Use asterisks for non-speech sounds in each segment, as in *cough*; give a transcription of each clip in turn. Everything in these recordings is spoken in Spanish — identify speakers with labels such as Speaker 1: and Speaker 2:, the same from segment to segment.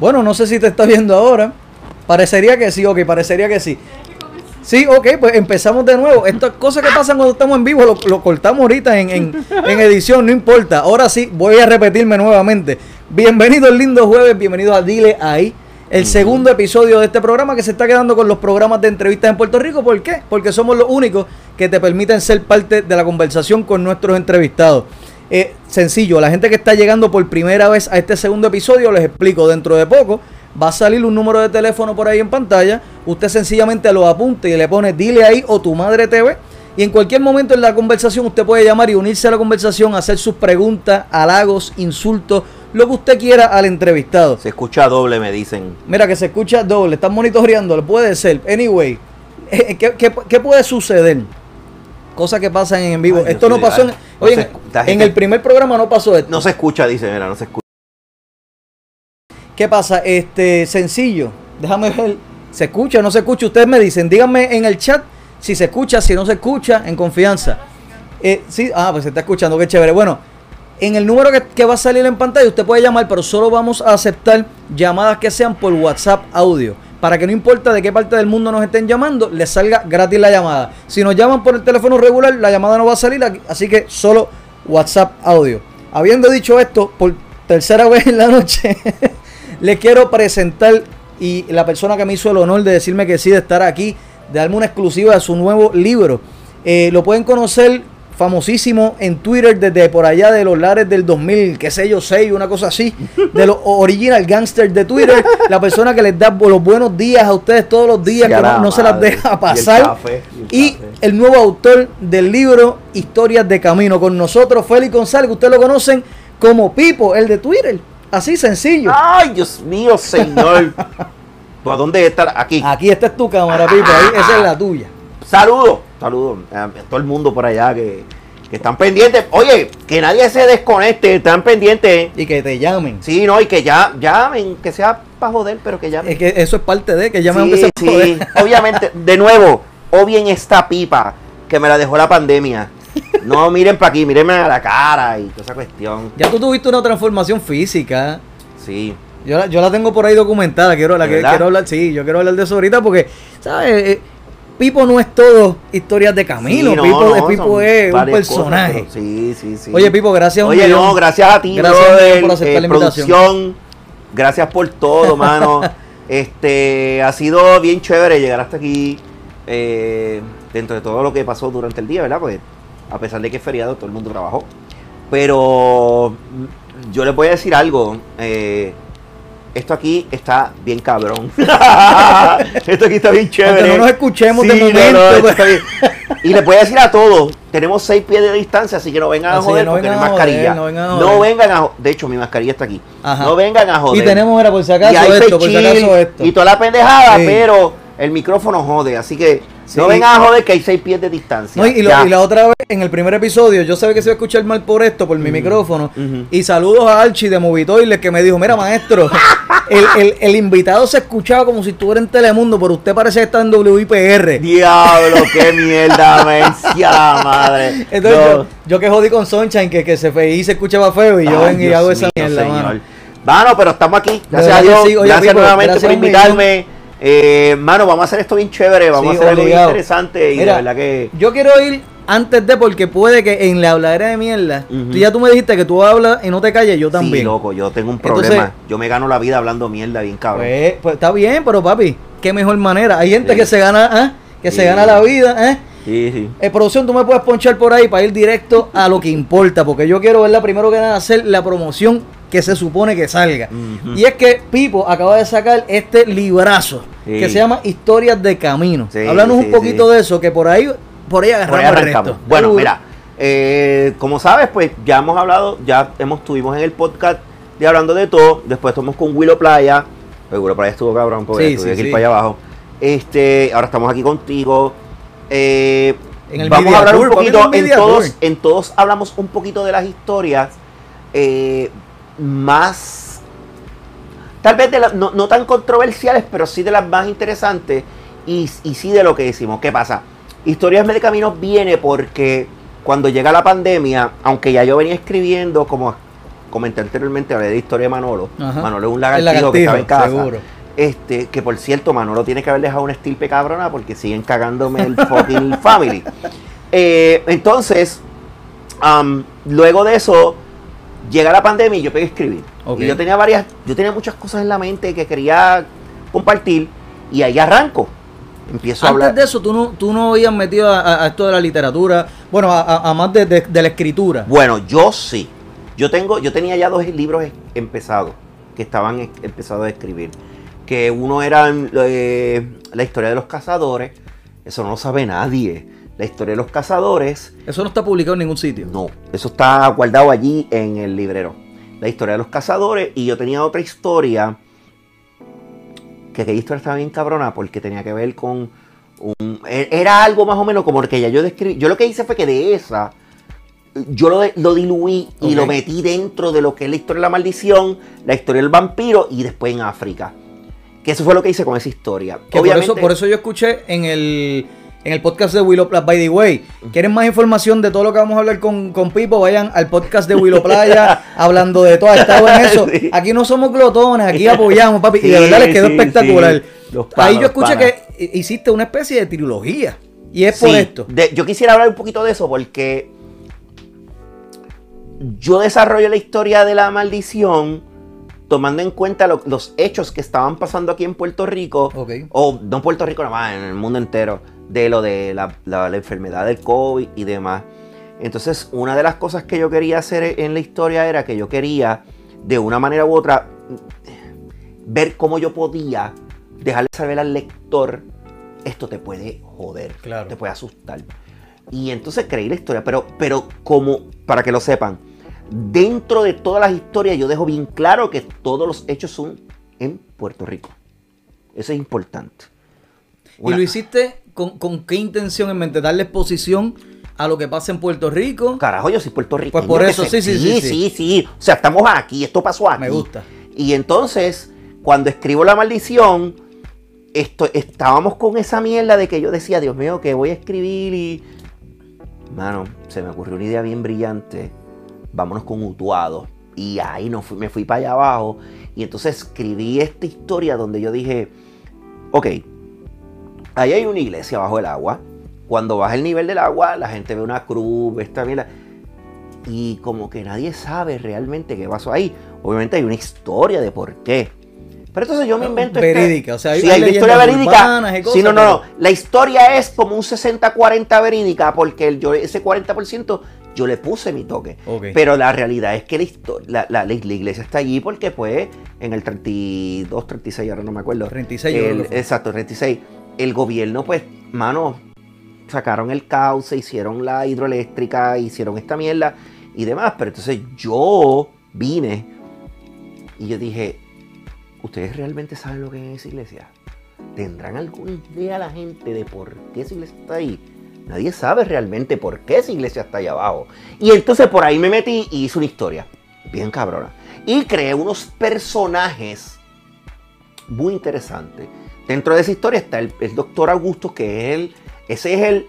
Speaker 1: Bueno, no sé si te está viendo ahora. Parecería que sí, ok, parecería que sí. Sí, ok, pues empezamos de nuevo. Estas cosas que pasan cuando estamos en vivo lo, cortamos ahorita en, en- en edición, no importa. Ahora sí, voy a repetirme nuevamente. Bienvenido el lindo jueves, bienvenido a Dile Ahí, el segundo episodio de este programa que se está quedando con los programas de entrevistas en Puerto Rico. ¿Por qué? Porque somos los únicos que te permiten ser parte de la conversación con nuestros entrevistados. Eh, sencillo, la gente que está llegando por primera vez a este segundo episodio, les explico, dentro de poco va a salir un número de teléfono por ahí en pantalla, usted sencillamente lo apunta y le pone dile ahí o tu madre TV y en cualquier momento en la conversación usted puede llamar y unirse a la conversación, hacer sus preguntas, halagos, insultos, lo que usted quiera al entrevistado.
Speaker 2: Se escucha doble, me dicen.
Speaker 1: Mira que se escucha doble, están monitoreándolo, puede ser. Anyway, *laughs* eh, ¿qué, qué, qué puede suceder? Cosas que pasan en vivo.
Speaker 2: Ay,
Speaker 1: esto no pasó en, oye,
Speaker 2: no
Speaker 1: en- el primer programa no pasó esto.
Speaker 2: No se escucha, dice, mira, no se escucha.
Speaker 1: ¿Qué pasa? Este, sencillo. Déjame ver. ¿Se escucha o no se escucha? Ustedes me dicen, díganme en el chat si se escucha, si no se escucha, en confianza. Eh, sí, ah, pues se está escuchando, qué chévere. Bueno, en el número que, va a salir en pantalla, usted puede llamar, pero solo vamos a aceptar llamadas que sean por WhatsApp audio. Para que no importa de qué parte del mundo nos estén llamando, les salga gratis la llamada. Si nos llaman por el teléfono regular, la llamada no va a salir, así que solo WhatsApp audio. Habiendo dicho esto, por tercera *laughs* vez en la noche, *laughs* les quiero presentar y la persona que me hizo el honor de decirme que sí, de estar aquí, de darme una exclusiva de su nuevo libro. Eh, lo pueden conocer famosísimo en Twitter desde por allá de los lares del 2000, qué sé yo, 6, una cosa así, de los original gangsters de Twitter, la persona que les da los buenos días a ustedes todos los días,
Speaker 2: Sí,
Speaker 1: que no, se las deja
Speaker 2: Y el
Speaker 1: pasar.
Speaker 2: café, y el
Speaker 1: Y
Speaker 2: café.
Speaker 1: el nuevo autor del libro Historias de Camino con nosotros, Félix González, que ustedes lo conocen como Pipo, el de Twitter. Así sencillo.
Speaker 2: Ay, Dios mío, señor. *laughs* ¿Por dónde estar? Aquí.
Speaker 1: Aquí esta es tu cámara, Pipo, ahí, esa es la tuya.
Speaker 2: Saludos, saludos a todo el mundo por allá que, que están pendientes. Oye, que nadie se desconecte, están pendientes.
Speaker 1: Y que te llamen.
Speaker 2: Sí, no, y que ya llamen, que sea para joder, pero que llamen.
Speaker 1: Es que eso es parte de que llamen
Speaker 2: sí,
Speaker 1: aunque se
Speaker 2: sí. Obviamente, *laughs* de nuevo, o bien esta pipa que me la dejó la pandemia. No miren para aquí, mírenme a la cara y toda esa cuestión.
Speaker 1: Ya tú tuviste una transformación física.
Speaker 2: Sí.
Speaker 1: Yo la, yo la tengo por ahí documentada. Quiero, la quiero hablar, sí, yo quiero hablar de eso ahorita porque, ¿sabes? Eh, Pipo no es todo historias de camino.
Speaker 2: Sí, no,
Speaker 1: Pipo,
Speaker 2: no,
Speaker 1: eh, Pipo
Speaker 2: son
Speaker 1: es un
Speaker 2: cosas,
Speaker 1: personaje.
Speaker 2: sí, sí, sí.
Speaker 1: Oye, Pipo, gracias.
Speaker 2: Oye,
Speaker 1: millón.
Speaker 2: no, gracias a ti,
Speaker 1: Gracias
Speaker 2: brother,
Speaker 1: por aceptar
Speaker 2: eh,
Speaker 1: la invitación.
Speaker 2: producción. Gracias por todo, mano. *laughs* este, ha sido bien chévere llegar hasta aquí. eh, dentro de todo lo que pasó durante el día, ¿verdad? Pues a pesar de que es feriado, todo el mundo trabajó. Pero yo les voy a decir algo. eh, esto aquí está bien cabrón. *laughs* esto aquí está bien chévere.
Speaker 1: Aunque no nos escuchemos de momento,
Speaker 2: no,
Speaker 1: pues.
Speaker 2: está bien. Y les voy a decir a todos, tenemos seis pies de distancia, así que no vengan a
Speaker 1: Así
Speaker 2: joder
Speaker 1: no
Speaker 2: porque no hay mascarilla.
Speaker 1: joder, no vengan a
Speaker 2: No
Speaker 1: joder.
Speaker 2: vengan a jo- De hecho, mi mascarilla está aquí.
Speaker 1: Ajá.
Speaker 2: No vengan a joder.
Speaker 1: Y tenemos, mira, por si
Speaker 2: Y
Speaker 1: acaso
Speaker 2: hay
Speaker 1: esto, por si
Speaker 2: chill
Speaker 1: acaso esto.
Speaker 2: y toda la pendejada,
Speaker 1: Sí.
Speaker 2: pero el micrófono jode, así que
Speaker 1: Sí.
Speaker 2: no vengan a joder que hay seis pies de distancia.
Speaker 1: No, y, lo-
Speaker 2: Ya.
Speaker 1: y la otra vez, en el primer episodio, yo sabía que se iba a escuchar mal por esto, por mi micrófono. Y saludos a Archie de Movitoiles que me dijo, mira maestro, *laughs* el, el- el invitado se escuchaba como si estuviera en Telemundo, pero usted parece que está en WIPR.
Speaker 2: Diablo, qué *laughs* mierda, mencia la madre.
Speaker 1: Entonces
Speaker 2: No.
Speaker 1: yo, yo que jodí con Sunshine, que, que se fe y se escuchaba feo, y yo
Speaker 2: Ay,
Speaker 1: vengo y hago esa mierda, mano.
Speaker 2: Mano, pero estamos aquí. Gracias a Dios.
Speaker 1: sí. Oye,
Speaker 2: gracias nuevamente
Speaker 1: gracias
Speaker 2: por invitarme. Eh, mano, vamos a hacer esto bien chévere. Vamos
Speaker 1: Sí,
Speaker 2: a hacer algo bien interesante. Y
Speaker 1: Mira,
Speaker 2: de verdad que.
Speaker 1: Yo quiero ir antes de, porque puede que en la habladera de mierda, tú ya tú me dijiste que tú hablas y no te calles, yo también.
Speaker 2: Sí, loco, yo tengo un
Speaker 1: Entonces-
Speaker 2: problema. yo me gano la vida hablando mierda bien cabrón.
Speaker 1: Pues, pues está bien, pero papi, qué mejor manera. Hay gente
Speaker 2: Sí.
Speaker 1: que se gana, ¿ah? que se gana la vida, ¿eh?
Speaker 2: Sí, sí.
Speaker 1: Eh, producción, tú me puedes ponchar por ahí para ir directo a lo que importa, porque yo quiero verla primero que nada hacer la promoción que se supone que salga. Y es que Pipo acaba de sacar este librazo
Speaker 2: Sí.
Speaker 1: que se llama Historias de Camino.
Speaker 2: Sí,
Speaker 1: Háblanos
Speaker 2: sí,
Speaker 1: un poquito de eso, que por ahí, por ahí agarramos
Speaker 2: Por ahí
Speaker 1: el resto.
Speaker 2: Bueno, mira, eh, como sabes, pues ya hemos hablado, ya hemos estuvimos en el podcast de Hablando de Todo. Después estuvimos con Willow Playa. Pues Willow Playa estuvo cabrón porque tuve que ir para allá abajo. Este, ahora estamos aquí contigo. Eh,
Speaker 1: En el
Speaker 2: vamos a hablar
Speaker 1: Tour,
Speaker 2: un poquito, en todos,
Speaker 1: Tour.
Speaker 2: en todos hablamos un poquito de las historias eh, más tal vez de la- no, no tan controversiales, pero sí de las más interesantes y, y sí de lo que decimos. ¿Qué pasa? Historias de Caminos viene porque cuando llega la pandemia, aunque ya yo venía escribiendo, como comenté anteriormente, hablé de historia de Manolo.
Speaker 1: Ajá.
Speaker 2: Manolo es un lagartijo, que estaba en casa.
Speaker 1: seguro.
Speaker 2: Este, que por cierto, Manolo tiene que haber dejado una estirpe cabrona porque siguen cagándome el fucking *laughs* family. Eh, entonces, luego de eso, llega la pandemia y yo pegué a escribir. Y yo tenía varias, yo tenía muchas cosas en la mente que quería compartir y ahí arranco. Empiezo a
Speaker 1: Antes
Speaker 2: hablar.
Speaker 1: de eso, tú no, tú no habías metido a, esto de la literatura, bueno, a, más de, de- de la escritura.
Speaker 2: Bueno, yo sí. Yo tengo, yo tenía ya dos libros empezados, que estaban empezados a escribir. Que uno era eh, la historia de los cazadores. Eso no lo sabe nadie. La historia de los cazadores.
Speaker 1: Eso no está publicado en ningún sitio.
Speaker 2: No, eso está guardado allí en el librero. La historia de los cazadores. Y yo tenía otra historia. Que aquella historia estaba bien cabrona porque tenía que ver con un. e- Era algo más o menos como el que ya yo describí. Yo lo que hice fue que de esa. Yo lo, lo diluí y lo metí dentro de lo que es la historia de la maldición, la historia del vampiro y después en África. Que eso fue lo que hice con esa historia.
Speaker 1: Que por, eso, por eso yo escuché en el, en el podcast de Willow Playa, by the way. ¿Quieren más información de todo lo que vamos a hablar con, con Pipo? Vayan al podcast de Willow Playa *laughs* hablando de todo. Ha estado en eso.
Speaker 2: Sí.
Speaker 1: Aquí no somos glotones, aquí apoyamos, papi. y de verdad les quedó
Speaker 2: sí,
Speaker 1: espectacular. Ahí yo escuché que hiciste una especie de trilogía. Y es por esto.
Speaker 2: de- yo quisiera hablar un poquito de eso porque yo desarrollo la historia de la maldición tomando en cuenta lo- los hechos que estaban pasando aquí en Puerto Rico,
Speaker 1: Ok.
Speaker 2: o no en Puerto Rico nada más, en el mundo entero, de lo de la, la- la enfermedad del COVID y demás. Entonces, una de las cosas que yo quería hacer en la historia era que yo quería, de una manera u otra, ver cómo yo podía dejarle saber al lector, esto te puede joder,
Speaker 1: Claro.
Speaker 2: te puede asustar. Y entonces creí la historia, pero, pero como, para que lo sepan, dentro de todas las historias yo dejo bien claro que todos los hechos son en Puerto Rico. Eso es importante.
Speaker 1: ¿Y lo hiciste con, con qué intención en mente? ¿Darle exposición a lo que pasa en Puerto Rico?
Speaker 2: Carajo, yo soy puertorriqueño.
Speaker 1: Pues por eso, sí, sí, sí,
Speaker 2: sí.
Speaker 1: sí,
Speaker 2: sí. O sea, estamos aquí, esto pasó aquí.
Speaker 1: Me gusta.
Speaker 2: Y entonces, cuando escribo La Maldición, esto, estábamos con esa mierda de que yo decía, Dios mío, que voy a escribir y... Mano, se me ocurrió una idea bien brillante. Vámonos con Utuado. Y ahí no fui- me fui para allá abajo. Y entonces escribí esta historia donde yo dije, ok, ahí hay una iglesia bajo el agua. Cuando baja el nivel del agua, la gente ve una cruz, ve esta mierda. Y como que nadie sabe realmente qué pasó ahí. Obviamente hay una historia de por qué. Pero entonces yo me invento este-
Speaker 1: Verídica, o sea, hay-
Speaker 2: sí,
Speaker 1: hay
Speaker 2: la historia verídica.
Speaker 1: y
Speaker 2: Sí,
Speaker 1: cosas,
Speaker 2: no, no, no. La historia es como un 60-40 verídica porque el- yo, ese 40% yo le puse mi toque.
Speaker 1: Ok.
Speaker 2: Pero la realidad es que la, iglesia está allí porque pues en el 32, 36, ahora no me acuerdo.
Speaker 1: 36 yo
Speaker 2: El-. Exacto, 36. El gobierno pues, mano, sacaron el cauce, hicieron la hidroeléctrica, hicieron esta mierda y demás. Pero entonces yo vine y yo dije, ¿ustedes realmente saben lo que es esa iglesia? ¿Tendrán alguna idea la gente de por qué esa iglesia está ahí? Nadie sabe realmente por qué esa iglesia está ahí abajo. Y entonces por ahí me metí y hice una historia. Bien cabrona. Y creé unos personajes muy interesantes. Dentro de esa historia está el, el doctor Augusto, que es el, ese es el,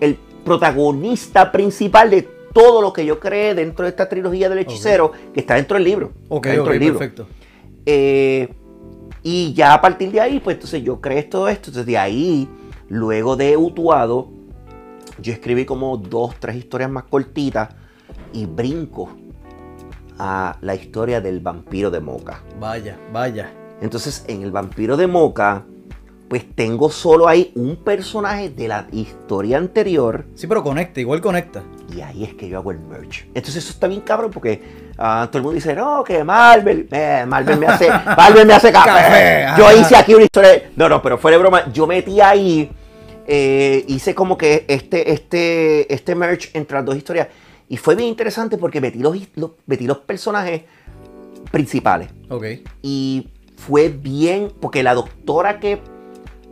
Speaker 2: el protagonista principal de todo lo que yo creé dentro de esta trilogía del hechicero, que está dentro del libro.
Speaker 1: Ok,
Speaker 2: dentro del libro.
Speaker 1: perfecto.
Speaker 2: Eh, y ya a partir de ahí, pues entonces yo creé todo esto. Entonces de ahí, luego de Utuado, yo escribí como dos, tres historias más cortitas y brinco a la historia del vampiro de Moca.
Speaker 1: Vaya, vaya.
Speaker 2: Entonces en el vampiro de Moca, pues tengo solo ahí un personaje de la historia anterior
Speaker 1: Sí, pero conecta, igual conecta.
Speaker 2: y ahí es que yo hago el merch. Entonces eso está bien cabrón porque ah, todo el mundo dice, no, que Marvel, eh, Marvel me hace, *laughs* Marvel me hace café. Yo hice aquí una historia. No, no, pero fuera de broma, yo metí ahí, eh, hice como que este, este, este merch entre las dos historias. Y fue bien interesante porque metí los, los- metí los personajes principales.
Speaker 1: Ok.
Speaker 2: Y fue bien, porque la doctora que...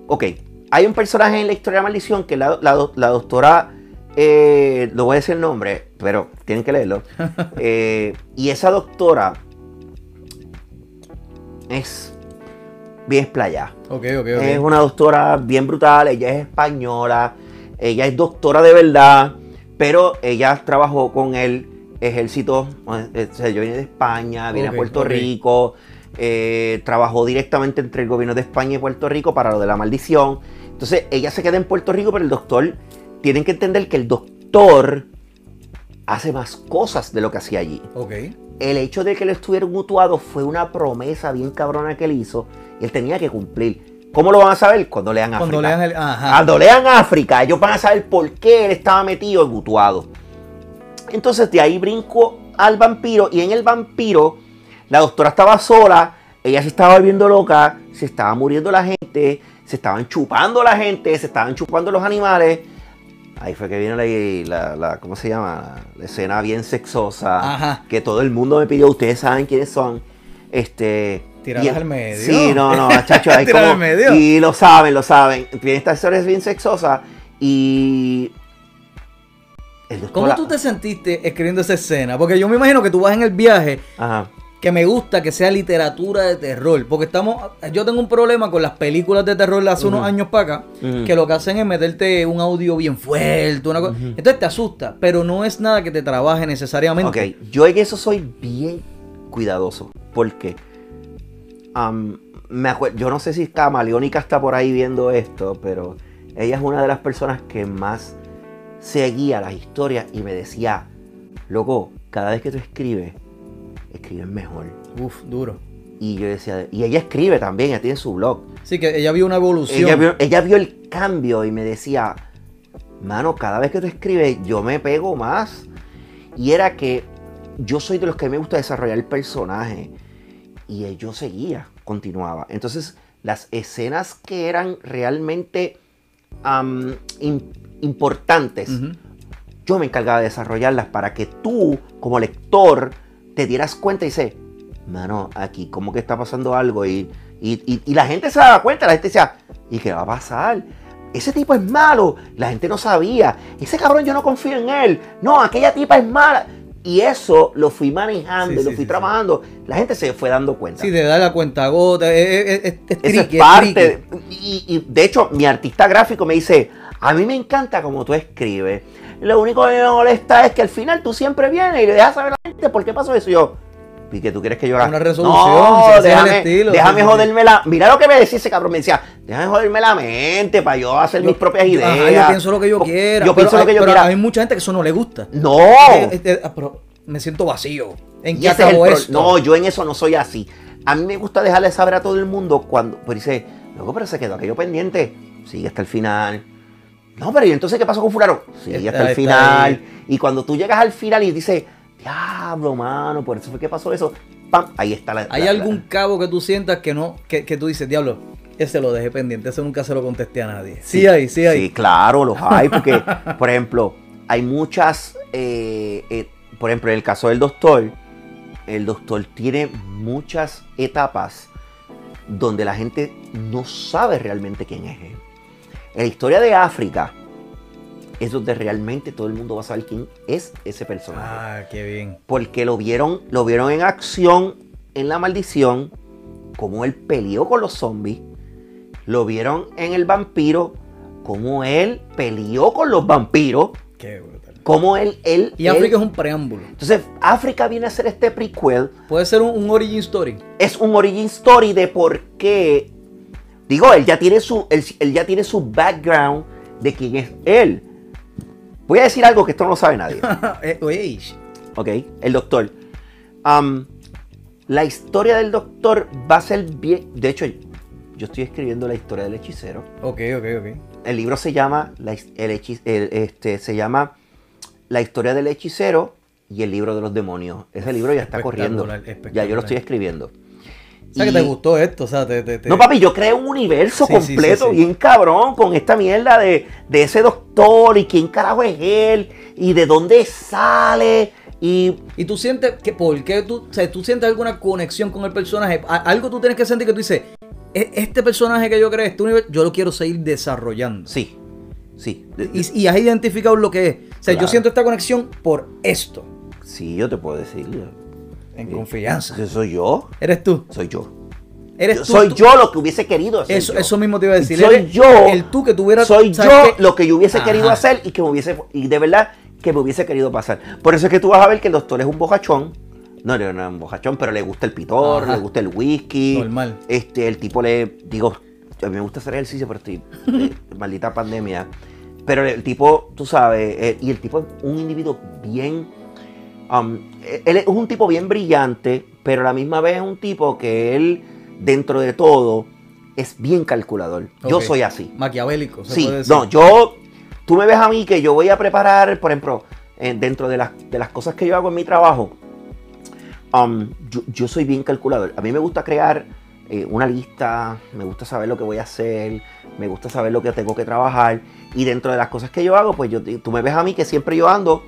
Speaker 2: Ok, hay un personaje en la historia de la maldición que la, la do- la doctora... eh, lo voy a decir el nombre, pero tienen que leerlo. *laughs* Eh, y esa doctora es bien explayada.
Speaker 1: Ok, ok, ok.
Speaker 2: Es una doctora bien brutal, ella es española, ella es doctora de verdad, Pero ella trabajó con el ejército, eh, se viene de España, viene a Puerto. Rico, eh, trabajó directamente entre el gobierno de España y Puerto Rico para lo de la maldición. Entonces ella se queda en Puerto Rico, pero el doctor, tienen que entender que el doctor hace más cosas de lo que hacía allí.
Speaker 1: Ok.
Speaker 2: El hecho de que él estuviera mutuado fue una promesa bien cabrona que él hizo y él tenía que cumplir. ¿Cómo lo van a saber? Cuando lean África.
Speaker 1: Cuando lean el. Ajá.
Speaker 2: Cuando lean África, ellos van a saber por qué él estaba metido en mutuado. Entonces de ahí brinco al vampiro y en el vampiro la doctora estaba sola, ella se estaba volviendo loca, se estaba muriendo la gente, se estaban chupando la gente, se estaban chupando los animales. Ahí fue que vino la, la- la- ¿cómo se llama? La escena bien sexosa.
Speaker 1: Ajá.
Speaker 2: Que todo el mundo me pidió, ustedes saben quiénes son. Este.
Speaker 1: Tirarlas
Speaker 2: y-
Speaker 1: al medio.
Speaker 2: Sí, no, no, chacho, *laughs* hay como.
Speaker 1: al medio.
Speaker 2: Y lo saben, lo saben. Tiene esta historia es bien sexosa. Y.
Speaker 1: ¿Cómo tú te sentiste escribiendo esa escena? Porque yo me imagino que tú vas en el viaje
Speaker 2: Ajá.
Speaker 1: Que me gusta que sea literatura de terror. Porque estamos. Yo tengo un problema con las películas de terror de hace unos años para acá. Que lo que hacen es meterte un audio bien fuerte. Una cosa. Entonces te asusta. Pero no es nada que te trabaje necesariamente.
Speaker 2: Ok, yo en eso soy bien cuidadoso. Porque me acuer- yo no sé si Camaleónica está por ahí viendo esto, pero ella es una de las personas que más seguía las historias y me decía, loco, cada vez que tú escribes, escribes mejor.
Speaker 1: Uf, duro.
Speaker 2: Y yo decía, y ella escribe también, ella tiene su blog.
Speaker 1: Sí, que ella vio una evolución.
Speaker 2: Ella vio, ella vio el cambio y me decía, mano, cada vez que tú escribes, yo me pego más. Y era que yo soy de los que me gusta desarrollar el personaje. Y eh, yo seguía, continuaba. Entonces, las escenas que eran realmente importantes, yo me encargaba de desarrollarlas para que tú, como lector, te dieras cuenta y dices, mano, aquí como que está pasando algo y, y, y- y la gente se daba cuenta, la gente decía, ¿y qué va a pasar? Ese tipo es malo, la gente no sabía, ese cabrón yo no confío en él, no, aquella tipa es mala. Y eso lo fui manejando,
Speaker 1: Sí,
Speaker 2: lo
Speaker 1: sí,
Speaker 2: fui
Speaker 1: sí,
Speaker 2: trabajando, la gente se fue dando cuenta.
Speaker 1: Sí, de dar la cuenta gota. Es, es, es- es
Speaker 2: Esa
Speaker 1: tricky,
Speaker 2: es
Speaker 1: es
Speaker 2: parte. y, de hecho, mi artista gráfico me dice, a mí me encanta como tú escribes. Lo único que me molesta es que al final tú siempre vienes y le dejas saber a la gente por qué pasó eso. Y yo, ¿y que tú quieres que yo haga?
Speaker 1: Una resolución,
Speaker 2: No, déjame,
Speaker 1: estilo,
Speaker 2: déjame
Speaker 1: sí,
Speaker 2: joderme la... Mira lo que me decía ese cabrón. Me decía, déjame joderme la mente para yo hacer
Speaker 1: Yo-
Speaker 2: mis propias ideas.
Speaker 1: ajá, yo pienso lo que yo quiera.
Speaker 2: Yo pienso
Speaker 1: hay,
Speaker 2: lo que yo
Speaker 1: pero
Speaker 2: quiera.
Speaker 1: Hay mucha gente que eso no le gusta.
Speaker 2: No.
Speaker 1: Eh, eh, ah, pero me siento vacío. ¿En qué
Speaker 2: es
Speaker 1: esto?
Speaker 2: No, yo en eso no soy así. A mí me gusta dejarle saber a todo el mundo cuando. Pero dice, luego, pero se quedó aquello pendiente. Sigue hasta el final. No, pero ¿y entonces qué pasó con Fulano?
Speaker 1: Está-
Speaker 2: hasta el final.
Speaker 1: ahí.
Speaker 2: Y cuando tú llegas al final y dices, diablo, mano, por eso fue que pasó eso. ¡Pam! Ahí está la.
Speaker 1: ¿Hay
Speaker 2: la-
Speaker 1: algún
Speaker 2: la-
Speaker 1: cabo que tú sientas que no, que, que tú dices, diablo, ese lo dejé pendiente, ese nunca se lo contesté a nadie? Sí, hay, sí hay.
Speaker 2: Sí, claro, los *laughs* hay, porque, por ejemplo, hay muchas, eh, eh, por ejemplo, en el caso del doctor, el doctor tiene muchas etapas donde la gente no sabe realmente quién es él. En la historia de África es donde realmente todo el mundo va a saber quién es ese personaje
Speaker 1: Ah, qué bien.
Speaker 2: porque lo vieron, lo vieron en acción en la maldición, como él peleó con los zombies, lo vieron en el vampiro, como él peleó con los vampiros,
Speaker 1: Qué brutal.
Speaker 2: como él, él,
Speaker 1: Y
Speaker 2: él-
Speaker 1: África es un preámbulo.
Speaker 2: entonces África viene a ser este prequel,
Speaker 1: Puede ser un, un origin story.
Speaker 2: es un origin story de por qué, digo, él ya tiene su, él, él ya tiene su background de quién es él. Voy a decir algo que esto no lo sabe nadie. *laughs*
Speaker 1: Eh, oye,
Speaker 2: Ok, el doctor. Am, la historia del doctor va a ser bien. De hecho, yo estoy escribiendo la historia del hechicero.
Speaker 1: ok, ok, ok.
Speaker 2: El libro se llama la, el este, se llama La historia del hechicero y el libro de los demonios. Ese libro ya está corriendo. Ya yo lo estoy escribiendo.
Speaker 1: O sea, que te gustó esto, o sea, te... te- te-
Speaker 2: no, papi, yo creé un universo
Speaker 1: Sí,
Speaker 2: completo,
Speaker 1: sí, sí.
Speaker 2: bien cabrón, con esta mierda de, de ese doctor y quién carajo es él y de dónde sale y
Speaker 1: Y tú sientes que, ¿por qué tú, o sea, tú sientes alguna conexión con el personaje? Algo tú tienes que sentir que tú dices, "E- este personaje que yo creé, este universo, yo lo quiero seguir desarrollando.
Speaker 2: Sí, sí.
Speaker 1: Y, y has identificado lo que es. O sea, yo siento esta conexión por esto.
Speaker 2: sí, yo te puedo decir.
Speaker 1: En confianza.
Speaker 2: Soy yo.
Speaker 1: ¿Eres tú?
Speaker 2: Soy yo.
Speaker 1: Eres
Speaker 2: Yo
Speaker 1: tú,
Speaker 2: soy
Speaker 1: tú-
Speaker 2: yo lo que hubiese querido hacer.
Speaker 1: Eso,
Speaker 2: yo.
Speaker 1: eso mismo te iba a decir.
Speaker 2: Soy
Speaker 1: Eres
Speaker 2: yo.
Speaker 1: El tú que tuviera.
Speaker 2: Soy
Speaker 1: ¿sabes
Speaker 2: yo lo que yo hubiese querido hacer y que me hubiese. Y de verdad que me hubiese querido pasar. Por eso es que tú vas a ver que el doctor es un bojachón. No, no, no es un bojachón, pero le gusta el pitor,
Speaker 1: Ajá.
Speaker 2: le gusta el whisky.
Speaker 1: Normal.
Speaker 2: Este, el tipo le. Digo, a mí me gusta hacer ejercicio, pero estoy. eh, *laughs* maldita pandemia. Pero el tipo, tú sabes, eh, y el tipo es un individuo bien. Um, él es un tipo bien brillante, pero a la misma vez es un tipo que él, dentro de todo, es bien calculador. Yo soy así.
Speaker 1: Maquiavélico. se
Speaker 2: Sí,
Speaker 1: puede decir.
Speaker 2: no, yo, tú me ves a mí que yo voy a preparar, por ejemplo, eh, dentro de las, de las cosas que yo hago en mi trabajo, um, yo, yo soy bien calculador. A mí me gusta crear eh, una lista, me gusta saber lo que voy a hacer, me gusta saber lo que tengo que trabajar. Y dentro de las cosas que yo hago, pues yo, tú me ves a mí que siempre yo ando,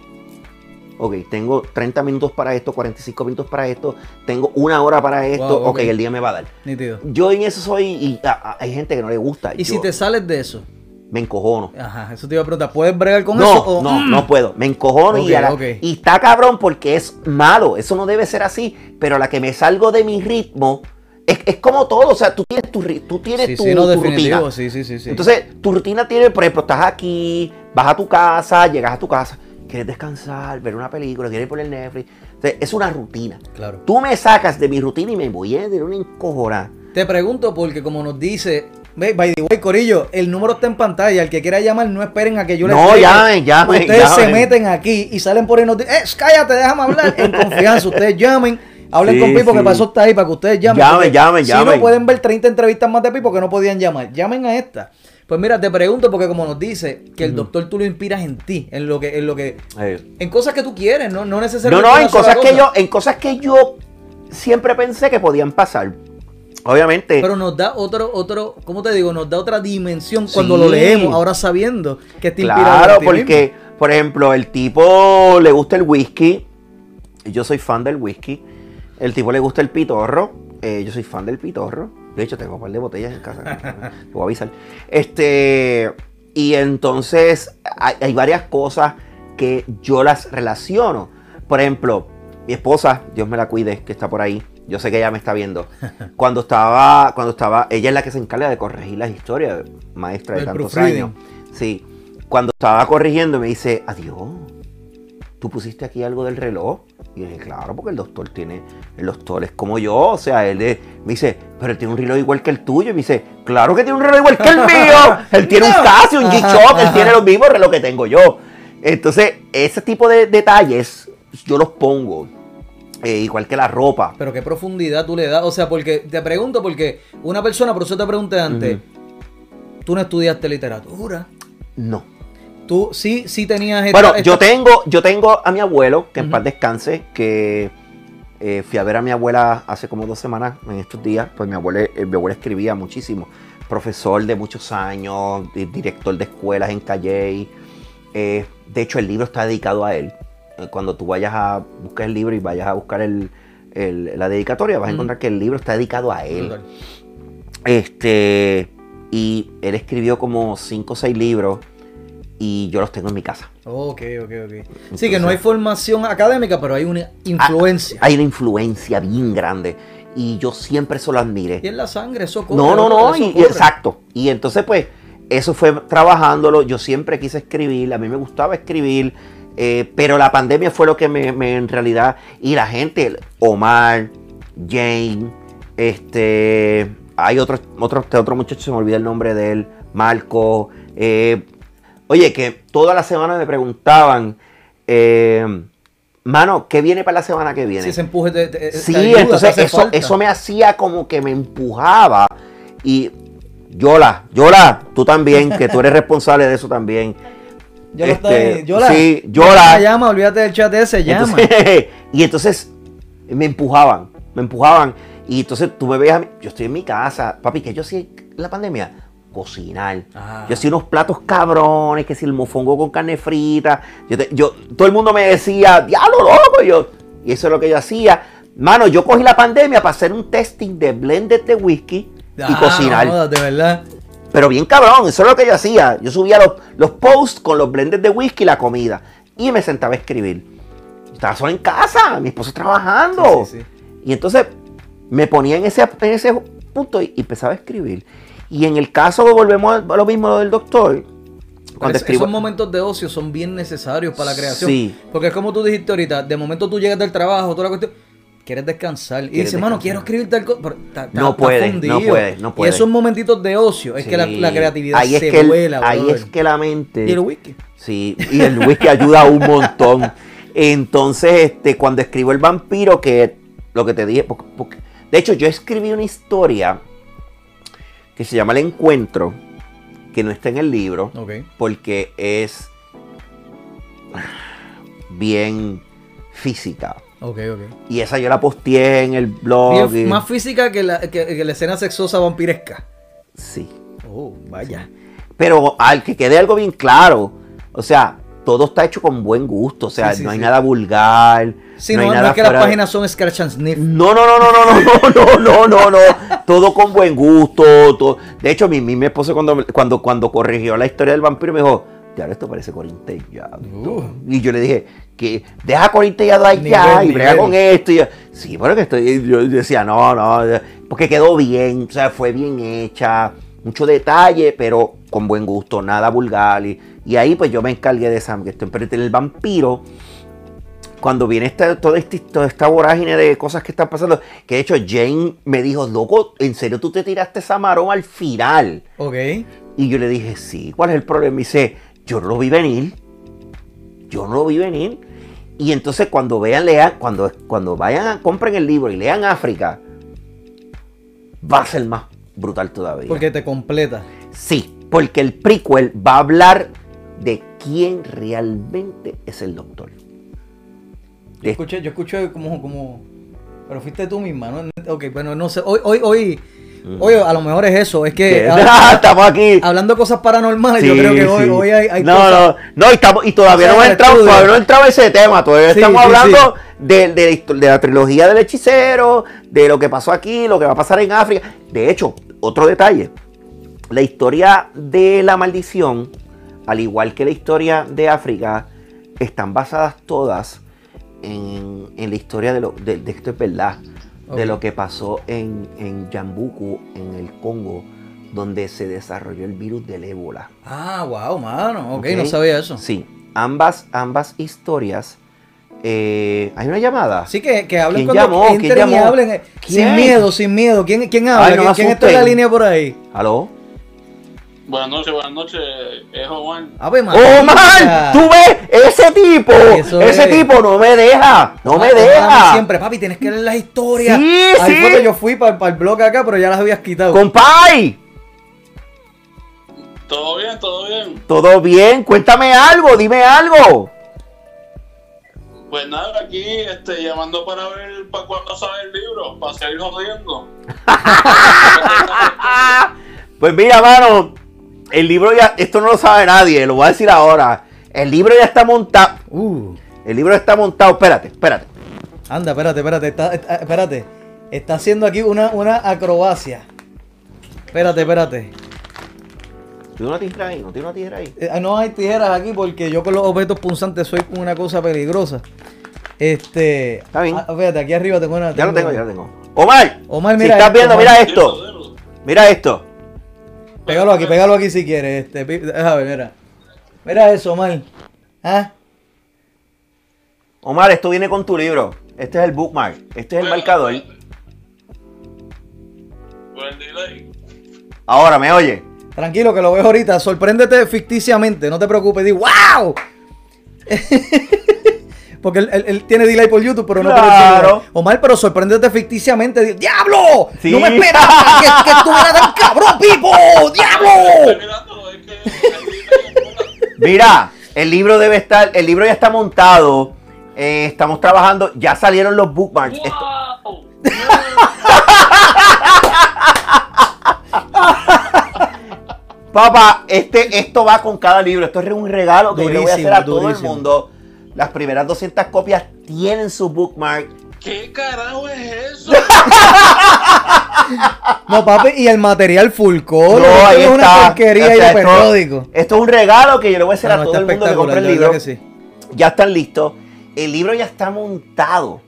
Speaker 2: ok, tengo 30 minutos para esto, 45 minutos para esto, tengo una hora para esto,
Speaker 1: Wow, ok.
Speaker 2: ok, el día me va a dar.
Speaker 1: Nítido.
Speaker 2: Yo en eso soy, y a- a- hay gente que no le gusta.
Speaker 1: Y si te sales de eso.
Speaker 2: me encojono.
Speaker 1: Ajá, eso te iba a preguntar. ¿Puedes bregar con
Speaker 2: No,
Speaker 1: eso? o-
Speaker 2: no, no puedo. Me encojono y, a la- y está cabrón porque es malo. Eso no debe ser así. Pero a la que me salgo de mi ritmo, es, es como todo. O sea, tú tienes tu, tú tienes
Speaker 1: Sí,
Speaker 2: tu,
Speaker 1: sí, no,
Speaker 2: tu rutina.
Speaker 1: Sí, sí, sí, sí.
Speaker 2: Entonces, tu rutina tiene, por ejemplo, estás aquí, vas a tu casa, llegas a tu casa, quieres descansar, ver una película, quieres poner Netflix. Entonces, es una rutina.
Speaker 1: claro.
Speaker 2: Tú me sacas de mi rutina y me voy a de una encojona.
Speaker 1: Te pregunto porque como nos dice, by the way, Corillo, el número está en pantalla. El que quiera llamar, no esperen a que yo les
Speaker 2: No, llamen, llamen,
Speaker 1: Ustedes se
Speaker 2: llamen.
Speaker 1: meten aquí y salen por ahí y nos dicen, eh, cállate, déjame hablar. En confianza, ustedes llamen. Hablen
Speaker 2: Sí,
Speaker 1: con Pipo, que
Speaker 2: sí.
Speaker 1: pasó está ahí para que ustedes llamen.
Speaker 2: Llamen,
Speaker 1: porque
Speaker 2: llamen,
Speaker 1: si
Speaker 2: llamen.
Speaker 1: no, pueden ver 30 entrevistas más de Pipo que no podían llamar. Llamen a esta. Pues mira, te pregunto porque como nos dice que el doctor tú lo inspiras en ti, en lo que, en lo que, en cosas que tú quieres, no, no
Speaker 2: No,
Speaker 1: necesariamente.
Speaker 2: no,
Speaker 1: una
Speaker 2: en cosas que yo, en cosas que yo siempre pensé que podían pasar. Obviamente.
Speaker 1: Pero nos da otro, otro, ¿cómo te digo? Nos da otra dimensión cuando
Speaker 2: Sí.
Speaker 1: lo leemos, ahora sabiendo que te inspira
Speaker 2: claro, porque, por ejemplo, el tipo le gusta el whisky. Yo soy fan del whisky. El tipo le gusta el pitorro. eh, yo soy fan del pitorro. De hecho, tengo un par de botellas en casa. *laughs* Te voy a avisar. Este. Y entonces hay, hay varias cosas que yo las relaciono. Por ejemplo, mi esposa, Dios me la cuide, que está por ahí. Yo sé que ella me está viendo. *laughs* Cuando estaba, cuando estaba, ella es la que se encarga de corregir las historias, maestra de tantos
Speaker 1: proofreading.
Speaker 2: años. Sí. Cuando estaba corrigiendo me dice, adiós, ¿tú pusiste aquí algo del reloj? Y yo dije, claro, porque el doctor tiene, el doctor es como yo, o sea, él es- me dice, pero él tiene un reloj igual que el tuyo. Y me dice, claro que tiene un reloj igual que el mío. *laughs* Él tiene un. Casio, un G-Shock, él tiene los mismos relojes que tengo yo. Entonces, ese tipo de detalles yo los pongo. eh, igual que la ropa.
Speaker 1: Pero qué profundidad tú le das. O sea, porque te pregunto, porque una persona, por eso te pregunté antes, tú no estudiaste literatura.
Speaker 2: No.
Speaker 1: Tú sí, sí tenías esta-
Speaker 2: Bueno,
Speaker 1: esta-
Speaker 2: yo tengo, yo tengo a mi abuelo, que en
Speaker 1: Ujú.
Speaker 2: paz descanse, que eh, fui a ver a mi abuela hace como dos semanas, en estos días, pues mi abuela, eh, mi abuela escribía muchísimo. Profesor de muchos años, di- director de escuelas en Calle. Eh, de hecho, el libro está dedicado a él. Eh, Cuando tú vayas a buscar el libro y vayas a buscar el, el- la dedicatoria, vas a encontrar que el libro está dedicado a él. Este, y él escribió como cinco o seis libros y yo los tengo en mi casa.
Speaker 1: Ok, ok, ok. Sí, que no hay formación académica, pero hay una influencia.
Speaker 2: Ah, Hay una influencia bien grande y yo siempre se lo admiré.
Speaker 1: y en la sangre, eso corre.
Speaker 2: No, no, no,
Speaker 1: eso
Speaker 2: y- exacto. Y entonces pues eso fue trabajándolo. Yo siempre quise escribir, a mí me gustaba escribir, eh, pero la pandemia fue lo que me, me- en realidad, y la gente, Omar, Jane, este, hay otro, otro, este otro muchacho, se me olvida el nombre de él, Marco. eh, oye, que toda la semana me preguntaban, eh, mano, ¿qué viene para la semana que viene?
Speaker 1: Si ese empuje te, te- te
Speaker 2: Sí,
Speaker 1: ayuda,
Speaker 2: entonces eso, eso me hacía como que me empujaba. Y Yola, Yola, tú también, que tú eres *laughs* responsable de eso también.
Speaker 1: Yola
Speaker 2: Este,
Speaker 1: ahí. Yola,
Speaker 2: sí, Yola.
Speaker 1: Llama, olvídate del chat ese, llama.
Speaker 2: Entonces, *laughs* y entonces me empujaban, me empujaban. Y entonces tú me ves a mí, yo estoy en mi casa, papi, que yo en la pandemia, cocinar.
Speaker 1: Ah.
Speaker 2: Yo hacía unos platos cabrones, que si el mofongo con carne frita. Yo, te- yo- todo el mundo me decía, diablo loco, yo. Y eso es lo que yo hacía. Mano, yo cogí la pandemia para hacer un testing de blended de whisky y
Speaker 1: Ah,
Speaker 2: cocinar.
Speaker 1: no de verdad.
Speaker 2: Pero bien cabrón, eso es lo que yo hacía. Yo subía los, los posts con los blenders de whisky y la comida. Y me sentaba a escribir. Estaba solo en casa, mi esposo trabajando.
Speaker 1: Sí, sí, sí.
Speaker 2: Y entonces me ponía en ese, en ese punto y empezaba a escribir. Y en el caso, volvemos a lo mismo del doctor.
Speaker 1: Cuando. Esos momentos de ocio son bien necesarios para la creación. Sí. Porque es como tú dijiste ahorita, de momento tú llegas del trabajo, toda la cuestión quieres descansar. Y dices, mano, quiero escribir tal cosa.
Speaker 2: No puede, no puede, no puede.
Speaker 1: Y esos momentitos de ocio, es que la, creatividad
Speaker 2: ahí
Speaker 1: se
Speaker 2: es que vuela. ahí es que la mente.
Speaker 1: Y el whisky.
Speaker 2: Sí, y el whisky ayuda un montón. Entonces, este, cuando escribo El vampiro, que lo que te dije, porque, de hecho, yo escribí una historia que se llama El Encuentro, que no está en el libro, porque es bien física.
Speaker 1: Ok, ok.
Speaker 2: Y esa yo la posteé en el blog.
Speaker 1: Más física que la, que, la, escena sexosa vampiresca.
Speaker 2: Sí.
Speaker 1: Oh, vaya.
Speaker 2: Pero al que quede algo bien claro, o sea, todo está hecho con buen gusto, o sea, no hay nada vulgar.
Speaker 1: Sí, no, hay nada es que las páginas son scratch and sniff.
Speaker 2: No, no, no, no, no, no, no, no, no, no, todo con buen gusto. Todo. De hecho, mi, mi, esposo cuando, cuando, cuando corrigió la historia del vampiro me dijo, ya esto parece corintellado. Uh. Y yo le dije, que deja corintellado allá y brega con esto. Y yo, sí, pero que estoy, yo decía, no, no, porque quedó bien, o sea, fue bien hecha, mucho detalle, pero con buen gusto, nada vulgar. Y, y ahí pues yo me encargué de esa, pero el vampiro, cuando viene esta, toda, esta, toda esta vorágine de cosas que están pasando, que de hecho Jane me dijo, loco, ¿en serio tú te tiraste esa maroma al final?
Speaker 1: Ok.
Speaker 2: Y yo le dije, sí, ¿cuál es el problema? Y dice, yo no lo vi venir. Yo no lo vi venir. Y entonces cuando vean, lean, cuando, cuando vayan a compren el libro y lean África, va a ser más brutal todavía.
Speaker 1: Porque te completa.
Speaker 2: Sí, porque el prequel va a hablar de quién realmente es el doctor.
Speaker 1: Yo escuché, yo escuché como, como, pero fuiste tú misma, ¿no? Ok, bueno, no sé, hoy, hoy, hoy, hoy a lo mejor es eso, es que *laughs*
Speaker 2: estamos aquí
Speaker 1: hablando cosas paranormales, yo creo que hoy, hoy hay, hay
Speaker 2: no,
Speaker 1: cosas...
Speaker 2: no, no, y, estamos, y todavía no hemos entrado, todavía no entrado ese tema, todavía estamos hablando de, de, de la trilogía del hechicero, de lo que pasó aquí, lo que va a pasar en África. De hecho, otro detalle, la historia de la maldición, al igual que la historia de África, están basadas todas en, la historia de, lo, de, esto es verdad, de lo que pasó en, en Yambuku, en el Congo, donde se desarrolló el virus del ébola.
Speaker 1: Ah, wow, mano, ok, no sabía eso.
Speaker 2: Sí, ambas, ambas historias. Eh, ¿Hay una llamada?
Speaker 1: Sí, que, que hablen ¿Quién llamó? ¿Quién llamó? hablen. Eh, sin miedo, sin miedo. ¿Quién, quién habla? ¿Quién, está en la línea por ahí?
Speaker 2: ¿Aló?
Speaker 3: Buenas noches, buenas noches, es Omar.
Speaker 2: ¡Omar! ¿Tú ves? Ese tipo, ese tipo no me deja, no me deja.
Speaker 1: Siempre, papi, tienes que leer las historias. Sí, Ahí fue que yo fui para, el blog acá, pero ya las habías quitado.
Speaker 2: ¡Compay!
Speaker 3: Todo bien, todo bien.
Speaker 2: Todo bien, cuéntame algo, dime algo.
Speaker 3: Pues nada, aquí este, llamando para ver para cuándo sale el libro, para seguir jodiendo. *laughs*
Speaker 2: pues mira, mano, el libro ya, esto no lo sabe nadie, lo voy a decir ahora. El libro ya está montado. Uh. El libro está montado. Espérate, espérate.
Speaker 1: Anda, espérate, espérate. Está, espérate. Está haciendo aquí una, una acrobacia. Espérate, espérate.
Speaker 2: ¿Tiene una tijera ahí? ¿No tiene una tijera ahí?
Speaker 1: Eh, no hay tijeras aquí porque yo con los objetos punzantes soy una cosa peligrosa. Este.
Speaker 2: Está bien.
Speaker 1: Ah, espérate, aquí arriba tengo una.
Speaker 2: Ya lo tengo, ya lo tengo. Omar.
Speaker 1: Omar, mira.
Speaker 2: Si estás viendo, mira esto. Mira esto.
Speaker 1: Pégalo aquí, pégalo aquí si quieres. Este, déjame ver, mira. Mira eso, Omar. ¿Ah?
Speaker 2: Omar, esto viene con tu libro. Este es el bookmark. Este es el marcador. Ahora, ¿me oye?
Speaker 1: Tranquilo, que lo veo ahorita. Sorpréndete ficticiamente. No te preocupes. Di, ¡wow! *laughs* Porque él, tiene delay por YouTube, pero no
Speaker 2: claro.
Speaker 1: por Omar, pero sorpréndete ficticiamente. ¡Diablo! ¡No me esperaba que, que estuviera tan cabrón, Pipo! ¡Diablo!
Speaker 2: Mira, el libro debe estar, el libro ya está montado. Eh, estamos trabajando, ya salieron los bookmarks. *laughs* Papá, este, esto va con cada libro. Esto es un regalo que yo le voy a hacer a todo el mundo. Las primeras 200 copias tienen su bookmark.
Speaker 3: ¿Qué carajo es eso? *laughs*
Speaker 1: no, papi, y el material full color. No, ahí es una porquería y periódico.
Speaker 2: Esto es un regalo que yo le voy a hacer a todo el mundo que compre el libro. Ya están listos. El libro ya está montado.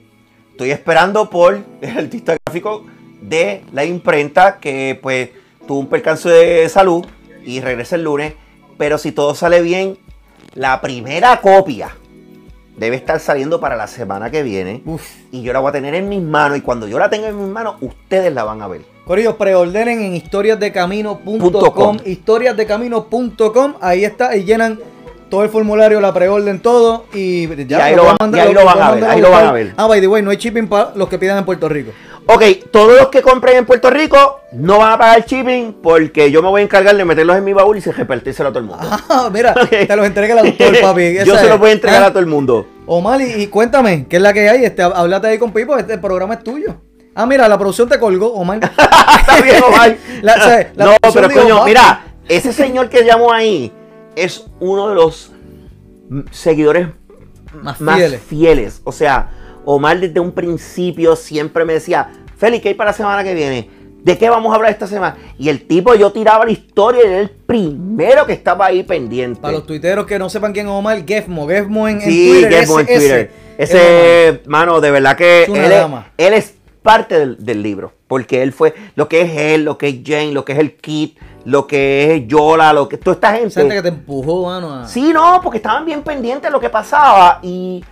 Speaker 2: Estoy esperando por el artista gráfico de la imprenta que pues tuvo un percance de salud y regresa el lunes. Pero si todo sale bien, la primera copia debe estar saliendo para la semana que viene.
Speaker 1: Uf.
Speaker 2: Y yo la voy a tener en mis manos. Y cuando yo la tenga en mis manos, ustedes la van a ver.
Speaker 1: Corillo, preordenen en historiasdecamino.com. Historiasdecamino.com. Ahí está, y llenan todo el formulario, la preorden, todo. Y ya
Speaker 2: Y ahí
Speaker 1: lo
Speaker 2: lo
Speaker 1: pueden
Speaker 2: van- y ahí lo van a ver,
Speaker 1: mandar
Speaker 2: ahí lo van a ver.
Speaker 1: Ah, by the way, no hay shipping para los que pidan en Puerto Rico.
Speaker 2: Ok, todos los que compren en Puerto Rico no van a pagar shipping porque yo me voy a encargar de meterlos en mi baúl y se repartírselo a todo el mundo. *laughs*
Speaker 1: Ah, mira,
Speaker 2: Ok.
Speaker 1: te los entrega el autor, *laughs* papi.
Speaker 2: yo se los voy a entregar
Speaker 1: Ah,
Speaker 2: a todo el mundo.
Speaker 1: Omar, y, y cuéntame, ¿qué es la que hay? Este, háblate ahí con Pipo, este programa es tuyo. Ah, mira, la producción te colgó, Omar. *laughs*
Speaker 2: Está bien, Omar.
Speaker 1: La- o sea, la
Speaker 2: no, pero coño, mira, ese señor que llamó ahí es uno de los seguidores
Speaker 1: Más
Speaker 2: más
Speaker 1: fieles.
Speaker 2: fieles. O sea, Omar desde un principio siempre me decía, Félix, ¿qué hay para la semana que viene? ¿De qué vamos a hablar esta semana? Y el tipo, yo tiraba la historia y era el primero que estaba ahí pendiente.
Speaker 1: Para los tuiteros que no sepan quién es Omar, Gefmo, Gefmo en, en
Speaker 2: Sí,
Speaker 1: Twitter.
Speaker 2: Guillermo en Twitter.
Speaker 1: ese
Speaker 2: mano, de verdad que
Speaker 1: Es
Speaker 2: él es,
Speaker 1: dama.
Speaker 2: él es parte del, del libro. Porque él fue lo que es él, lo que es Jane, lo que es el Kit, lo que es Yola, lo que toda esta gente.
Speaker 1: Gente que te empujó, mano. a-
Speaker 2: Sí, no, porque estaban bien pendientes de lo que pasaba y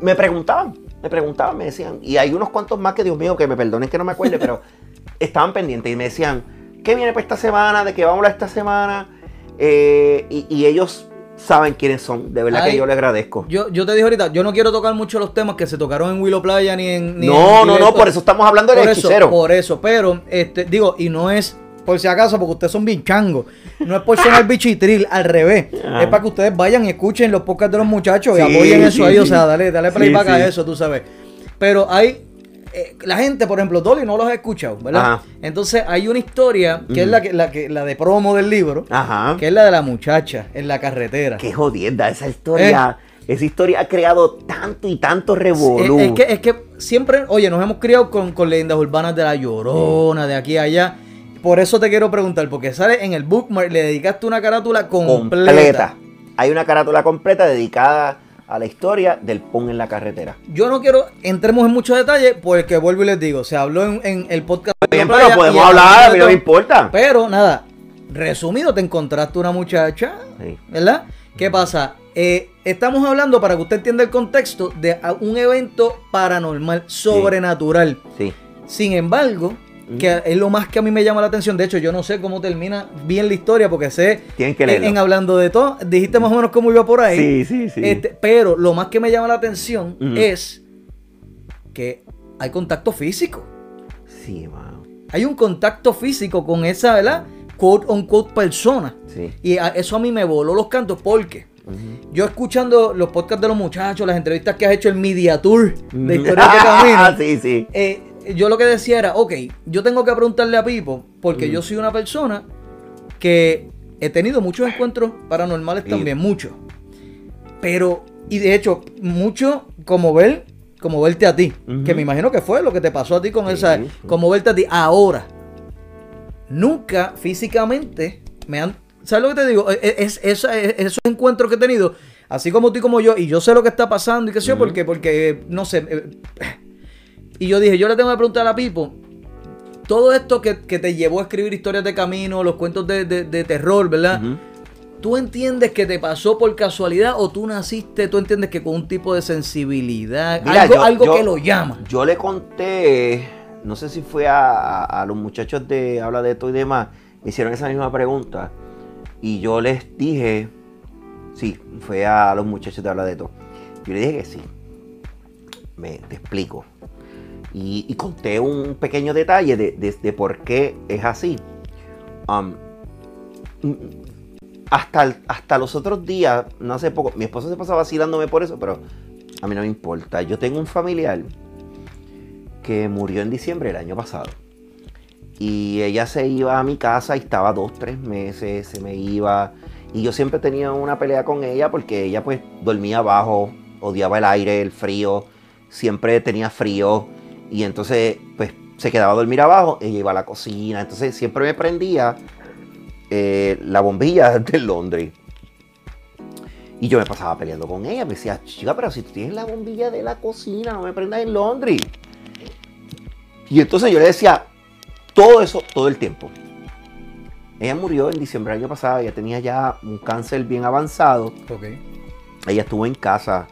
Speaker 2: me preguntaban, me preguntaban, me decían, y hay unos cuantos más que Dios mío, que me perdonen que no me acuerde, pero *laughs* estaban pendientes y me decían, ¿qué viene para esta semana? ¿De qué vamos a hablar esta semana? Eh, y, y ellos saben quiénes son, de verdad
Speaker 1: Ay,
Speaker 2: que yo les agradezco.
Speaker 1: Yo, yo te dije ahorita, yo no quiero tocar mucho los temas que se tocaron en Willow Playa ni en. Ni
Speaker 2: no,
Speaker 1: en
Speaker 2: no, no, por eso estamos hablando del
Speaker 1: Por eso,
Speaker 2: hechicero.
Speaker 1: por eso, pero, este, digo, y no es por si acaso, porque ustedes son bien changos. No es por sonar *laughs* bichitril, al revés.
Speaker 2: Ah.
Speaker 1: Es para que ustedes vayan y escuchen los podcasts de los muchachos y apoyen eso
Speaker 2: sí,
Speaker 1: ahí. O sea, dale, dale playback a eso, tú sabes. Pero hay. eh, la gente, por ejemplo, Dolly no los ha escuchado, ¿verdad?
Speaker 2: Ajá.
Speaker 1: Entonces hay una historia que es
Speaker 2: Ujú.
Speaker 1: la, que, la, que, la de promo del libro,
Speaker 2: Ajá.
Speaker 1: que es la de la muchacha en la carretera.
Speaker 2: Qué jodienda esa historia. Esa historia ha creado tanto y tanto revolú.
Speaker 1: Es, es que, es que siempre, oye, nos hemos criado con, con leyendas urbanas de la llorona, de aquí a allá. Por eso te quiero preguntar, porque sale en el bookmark, le dedicaste una carátula completa.
Speaker 2: completa. Hay una carátula completa dedicada a la historia del pon en la carretera.
Speaker 1: Yo no quiero, entremos en muchos detalles, porque vuelvo y les digo, se habló en, en el podcast.
Speaker 2: Bien, pero podemos hablar,
Speaker 1: de
Speaker 2: no importa.
Speaker 1: Pero nada, resumido, te encontraste una muchacha,
Speaker 2: Sí.
Speaker 1: ¿verdad? ¿Qué pasa? Eh, estamos hablando, para que usted entienda el contexto, de un evento paranormal, sobrenatural.
Speaker 2: Sí.
Speaker 1: Sin embargo. Que es lo más que a mí me llama la atención. De hecho, yo no sé cómo termina bien la historia, porque sé,
Speaker 2: Tienen que
Speaker 1: en,
Speaker 2: leerlo.
Speaker 1: en hablando de todo, dijiste más o menos cómo iba por ahí.
Speaker 2: Sí, sí, sí.
Speaker 1: Este, pero lo más que me llama la atención es que hay contacto físico.
Speaker 2: Sí, mano.
Speaker 1: Hay un contacto físico con esa, ¿verdad? Quote on quote persona.
Speaker 2: Sí.
Speaker 1: Y a- eso a mí me voló los cantos porque yo escuchando los podcasts de los muchachos, las entrevistas que has hecho el Media Tour de
Speaker 2: Ujú.
Speaker 1: Historias *laughs* de Camino,
Speaker 2: sí, sí.
Speaker 1: eh, yo lo que decía era, ok, yo tengo que preguntarle a Pipo, porque yo soy una persona que he tenido muchos encuentros paranormales
Speaker 2: Sí.
Speaker 1: también, muchos. Pero, y de hecho, mucho como ver, como verte a ti, que me imagino que fue lo que te pasó a ti con
Speaker 2: Sí,
Speaker 1: esa,
Speaker 2: sí.
Speaker 1: como verte a ti. Ahora, nunca físicamente me han, ¿sabes lo que te digo? E- e- Es, es- es- esos encuentros que he tenido, así como tú y como yo, y yo sé lo que está pasando y qué sé yo, porque, porque, no sé, eh, y yo dije, yo le tengo que preguntar a Pipo, todo esto que, que te llevó a escribir historias de camino, los cuentos de, de- de terror, ¿verdad? ¿Tú entiendes que te pasó por casualidad o tú naciste, tú entiendes que con un tipo de sensibilidad,
Speaker 2: Mira,
Speaker 1: algo,
Speaker 2: yo-
Speaker 1: algo
Speaker 2: yo-
Speaker 1: que lo llama?
Speaker 2: Yo le conté, no sé si fue a, a- los muchachos de Habla de esto y demás, me hicieron esa misma pregunta. Y yo les dije, sí, fue a los muchachos de Habla de esto. Yo le dije que sí. Me, te explico. Y, conté un pequeño detalle de, por qué es así. Um, hasta, hasta los otros días, no hace poco, mi esposa se pasaba vacilándome por eso, pero a mí no me importa. Yo tengo un familiar que murió en diciembre del año pasado. Y ella se iba a mi casa y estaba dos, tres meses, se me iba. Y yo siempre tenía una pelea con ella porque ella pues dormía abajo, odiaba el aire, el frío, siempre tenía frío. Y entonces pues se quedaba a dormir abajo, ella iba a la cocina. Entonces siempre me prendía eh, la bombilla *laughs* del Londres. Y yo me pasaba peleando con ella. Me decía, chica, pero si tú tienes la bombilla de la cocina, no me prendas el laundry. Y entonces yo le decía todo eso todo el tiempo. Ella murió en diciembre del año pasado, ella tenía ya un cáncer bien avanzado.
Speaker 1: Ok.
Speaker 2: Ella estuvo en casa,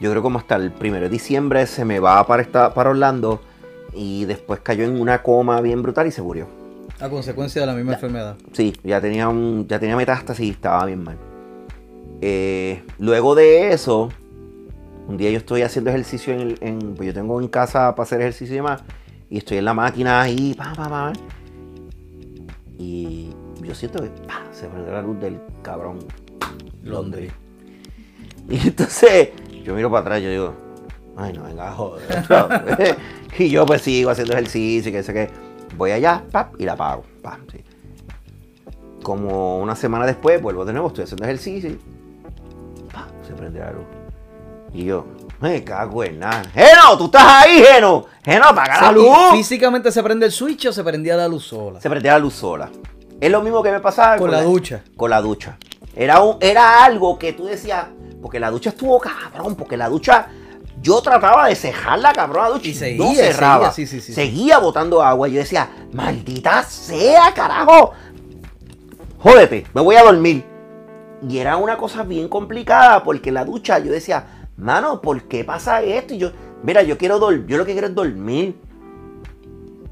Speaker 2: yo creo como hasta el primero de diciembre se me va para, esta- para Orlando y después cayó en una coma bien brutal y se murió.
Speaker 1: A consecuencia de la misma enfermedad.
Speaker 2: Sí, ya tenía, un, ya tenía metástasis y estaba bien mal. Eh, luego de eso, un día yo estoy haciendo ejercicio en, el- en- pues yo tengo en casa para hacer ejercicio y demás, y estoy en la máquina ahí, pa, pa, pa, y yo siento que pa, se prende la luz del cabrón
Speaker 1: Londres.
Speaker 2: Y entonces yo miro para atrás y yo digo, ay no, venga, joder. *laughs* otra vez". y yo pues sigo haciendo ejercicio y que sé que voy allá, pap, y la pap, sí. Como una semana después vuelvo de nuevo, estoy haciendo ejercicio y pap, se prende la luz. Y yo, me cago en nada. Geno, tú estás ahí, Geno. Geno, apaga la
Speaker 1: ¿Y
Speaker 2: luz.
Speaker 1: ¿Físicamente se prende el switch o se prendía la luz sola?
Speaker 2: Se prendía la luz sola. Es lo mismo que me pasaba
Speaker 1: Con la ducha.
Speaker 2: Con la ducha. Era, un, era algo que tú decías, porque la ducha estuvo cabrón, porque la ducha, yo trataba de cejar la cabrona ducha
Speaker 1: Y seguía,
Speaker 2: no cerraba.
Speaker 1: seguía, sí, sí, sí.
Speaker 2: Seguía botando agua. Yo decía, maldita sea, carajo. Jódete, me voy a dormir. Y era una cosa bien complicada porque la ducha yo decía, mano, ¿por qué pasa esto? Y yo, mira, yo quiero dormir, yo lo que quiero es dormir.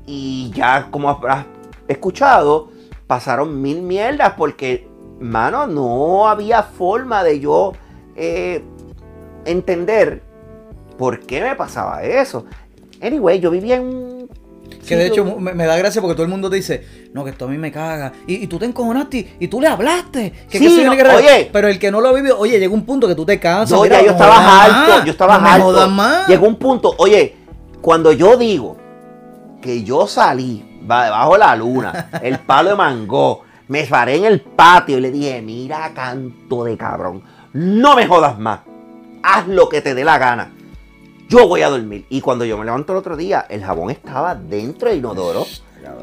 Speaker 2: Y ya como habrás escuchado, pasaron mil mierdas porque, mano, no había forma de yo eh, entender por qué me pasaba eso. Anyway, yo vivía en... un
Speaker 1: Que de hecho me, me da gracia porque todo el mundo dice, no, que esto a mí me caga. Y, y tú te encojonaste y tú le hablaste. Que,
Speaker 2: Sí,
Speaker 1: que
Speaker 2: no, oye.
Speaker 1: Pero el que no lo ha vivido, oye, llega un punto que tú te cansas.
Speaker 2: No,
Speaker 1: mira,
Speaker 2: ya yo
Speaker 1: no
Speaker 2: estaba alto,
Speaker 1: más,
Speaker 2: yo estaba
Speaker 1: no
Speaker 2: alto.
Speaker 1: más.
Speaker 2: Llegó un punto, oye, cuando yo digo que yo salí ba- bajo la luna, el palo de mango, me paré en el patio y le dije, mira, canto de cabrón, no me jodas más, haz lo que te dé la gana. Yo voy a dormir. Y cuando yo me levanto el otro día, el jabón estaba dentro del inodoro.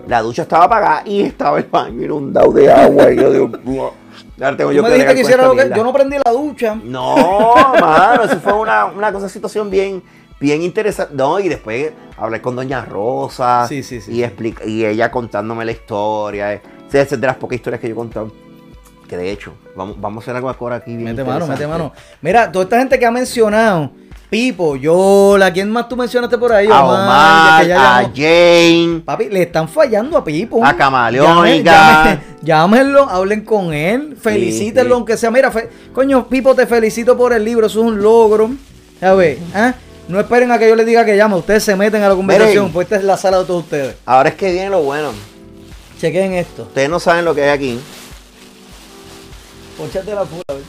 Speaker 2: La ducha estaba apagada y estaba el baño inundado de agua. Y yo digo, ahora tengo yo
Speaker 1: me
Speaker 2: que
Speaker 1: que hiciera lo que... Yo no prendí la ducha.
Speaker 2: No, mano, eso fue una, una cosa, situación bien, bien interesante. No, y después hablé con Doña Rosa.
Speaker 1: Sí, sí, sí,
Speaker 2: Y, explica- y ella contándome la historia. eh. De las pocas historias que yo he contado. Que de hecho, vamos, vamos a hacer algo ahora aquí bien
Speaker 1: Mete mano, mete mano. Mira, toda esta gente que ha mencionado, Pipo, Yola, ¿quién más tú mencionaste por ahí?
Speaker 2: A
Speaker 1: Omar,
Speaker 2: Omar, a
Speaker 1: llamó.
Speaker 2: Jane.
Speaker 1: Papi, le están fallando a Pipo.
Speaker 2: A Camaleónica. *laughs*
Speaker 1: Llámenlo, hablen con él, felicítenlo,
Speaker 2: sí.
Speaker 1: aunque sea. Mira, fe- coño, Pipo, te felicito por el libro, eso es un logro. A ver, ¿ah? no esperen a que yo les diga que llame, ustedes se meten a la conversación,
Speaker 2: Miren.
Speaker 1: pues esta es la sala de todos ustedes.
Speaker 2: Ahora es que viene lo bueno.
Speaker 1: Chequen esto.
Speaker 2: Ustedes no saben lo que hay aquí.
Speaker 1: Ponchate la puta, a ver.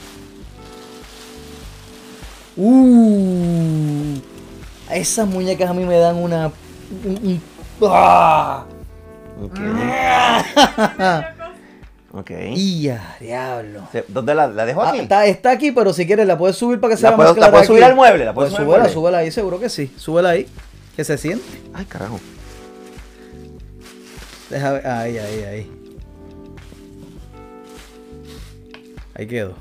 Speaker 1: Uh, esas muñecas a mí me dan una. un- un- ¡Ah!
Speaker 2: Ok. Ok.
Speaker 1: Y ya, diablo.
Speaker 2: Se- ¿Dónde la, la dejo
Speaker 1: Ah,
Speaker 2: aquí?
Speaker 1: está, está aquí, pero si quieres la puedes subir para que
Speaker 2: ¿La
Speaker 1: sea
Speaker 2: puedo-
Speaker 1: más
Speaker 2: la
Speaker 1: clara
Speaker 2: puedo
Speaker 1: aquí.
Speaker 2: subir al mueble? ¿La puedo
Speaker 1: Pues
Speaker 2: subir
Speaker 1: súbela, súbela ahí, seguro que sí. Súbela ahí. Que se siente.
Speaker 2: Ay, carajo.
Speaker 1: Deja ver. Ahí, ahí, ahí. Ahí quedó.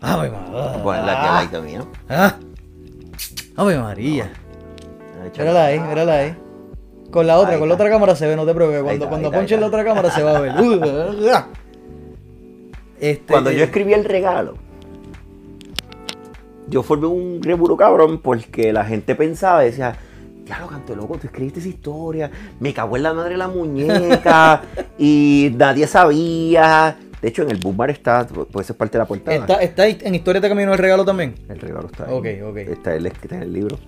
Speaker 1: Ave María.
Speaker 2: Ponerla aquí al mío.
Speaker 1: Ah. Ave María. Mírala ahí, mírala ahí. Con la otra,
Speaker 2: Ahí
Speaker 1: con la otra cámara se ve, no te preocupes. Cuando,
Speaker 2: está,
Speaker 1: cuando ponches la otra cámara se va a ver. *laughs* Este,
Speaker 2: Cuando yo escribí el regalo, yo formé un rebulo cabrón porque la gente pensaba y decía, ya lo canto loco, tú escribiste esa historia, me cagó en la madre la muñeca *laughs* y nadie sabía. De hecho, en el Boombar está, puede ser parte de la portada.
Speaker 1: ¿Está, está en Historia de Camino el regalo también?
Speaker 2: El regalo está ahí.
Speaker 1: Ok, ok.
Speaker 2: Está, el, está en el libro.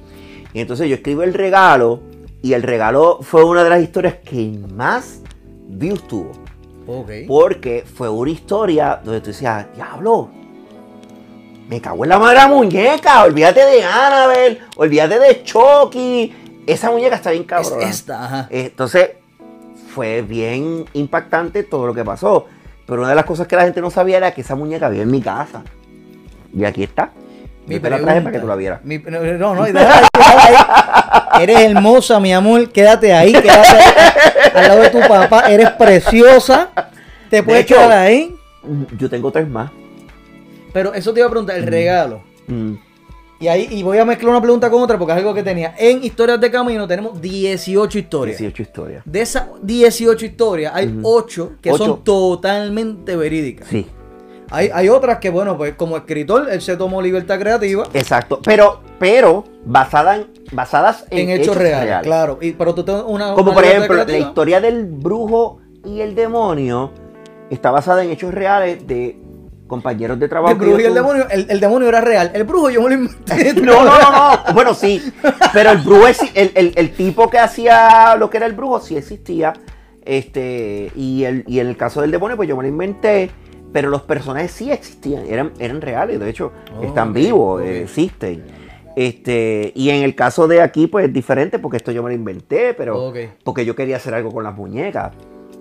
Speaker 2: Y entonces yo escribo el regalo y el regalo fue una de las historias que más views tuvo.
Speaker 1: Ok.
Speaker 2: Porque fue una historia donde tú decías, diablo, me cago en la madre muñeca, olvídate de Annabelle, olvídate de Chucky, esa muñeca está bien
Speaker 1: Es
Speaker 2: cabrona.
Speaker 1: esta, ajá.
Speaker 2: Entonces, fue bien impactante todo lo que pasó. Pero una de las cosas que la gente no sabía era que esa muñeca vive en mi casa. Y aquí está.
Speaker 1: Mi
Speaker 2: Yo te la traje para que tú la vieras.
Speaker 1: Mi- no, no, no, déjala ahí, déjala ahí. Eres hermosa, mi amor. Quédate ahí, quédate ahí. Al lado de tu papá. Eres preciosa. Te puedes
Speaker 2: hecho-
Speaker 1: quedar ahí.
Speaker 2: Yo tengo tres más.
Speaker 1: Pero eso te iba a preguntar, el regalo.
Speaker 2: Mm.
Speaker 1: Y ahí y voy a mezclar una pregunta con otra porque es algo que tenía. En Historias de Camino tenemos 18 historias.
Speaker 2: 18 historias.
Speaker 1: De esas 18 historias, hay
Speaker 2: Ujú.
Speaker 1: 8 que son totalmente verídicas.
Speaker 2: Sí,
Speaker 1: Hay, hay otras que, bueno, pues como escritor, él se tomó libertad creativa
Speaker 2: exacto. Pero, pero basada en, basadas en,
Speaker 1: en, hechos, reales, claro. Y, pero tú tienes una.
Speaker 2: Como
Speaker 1: una
Speaker 2: por ejemplo, la historia del brujo y el demonio está basada en hechos reales de compañeros de trabajo.
Speaker 1: El brujo y el demonio, el, el demonio era real. El brujo yo me lo inventé. *laughs*
Speaker 2: No, no, no, no. Bueno, sí. Pero el brujo, el, el- el tipo que hacía lo que era el brujo sí existía. Este, y, el, y en el caso del demonio, pues yo me lo inventé. Pero los personajes sí existían, eran, eran reales, de hecho,
Speaker 1: Oh,
Speaker 2: están vivos, eh, existen. Este, y en el caso de aquí, pues es diferente, porque esto yo me lo inventé, pero
Speaker 1: Ok.
Speaker 2: porque yo quería hacer algo con las muñecas.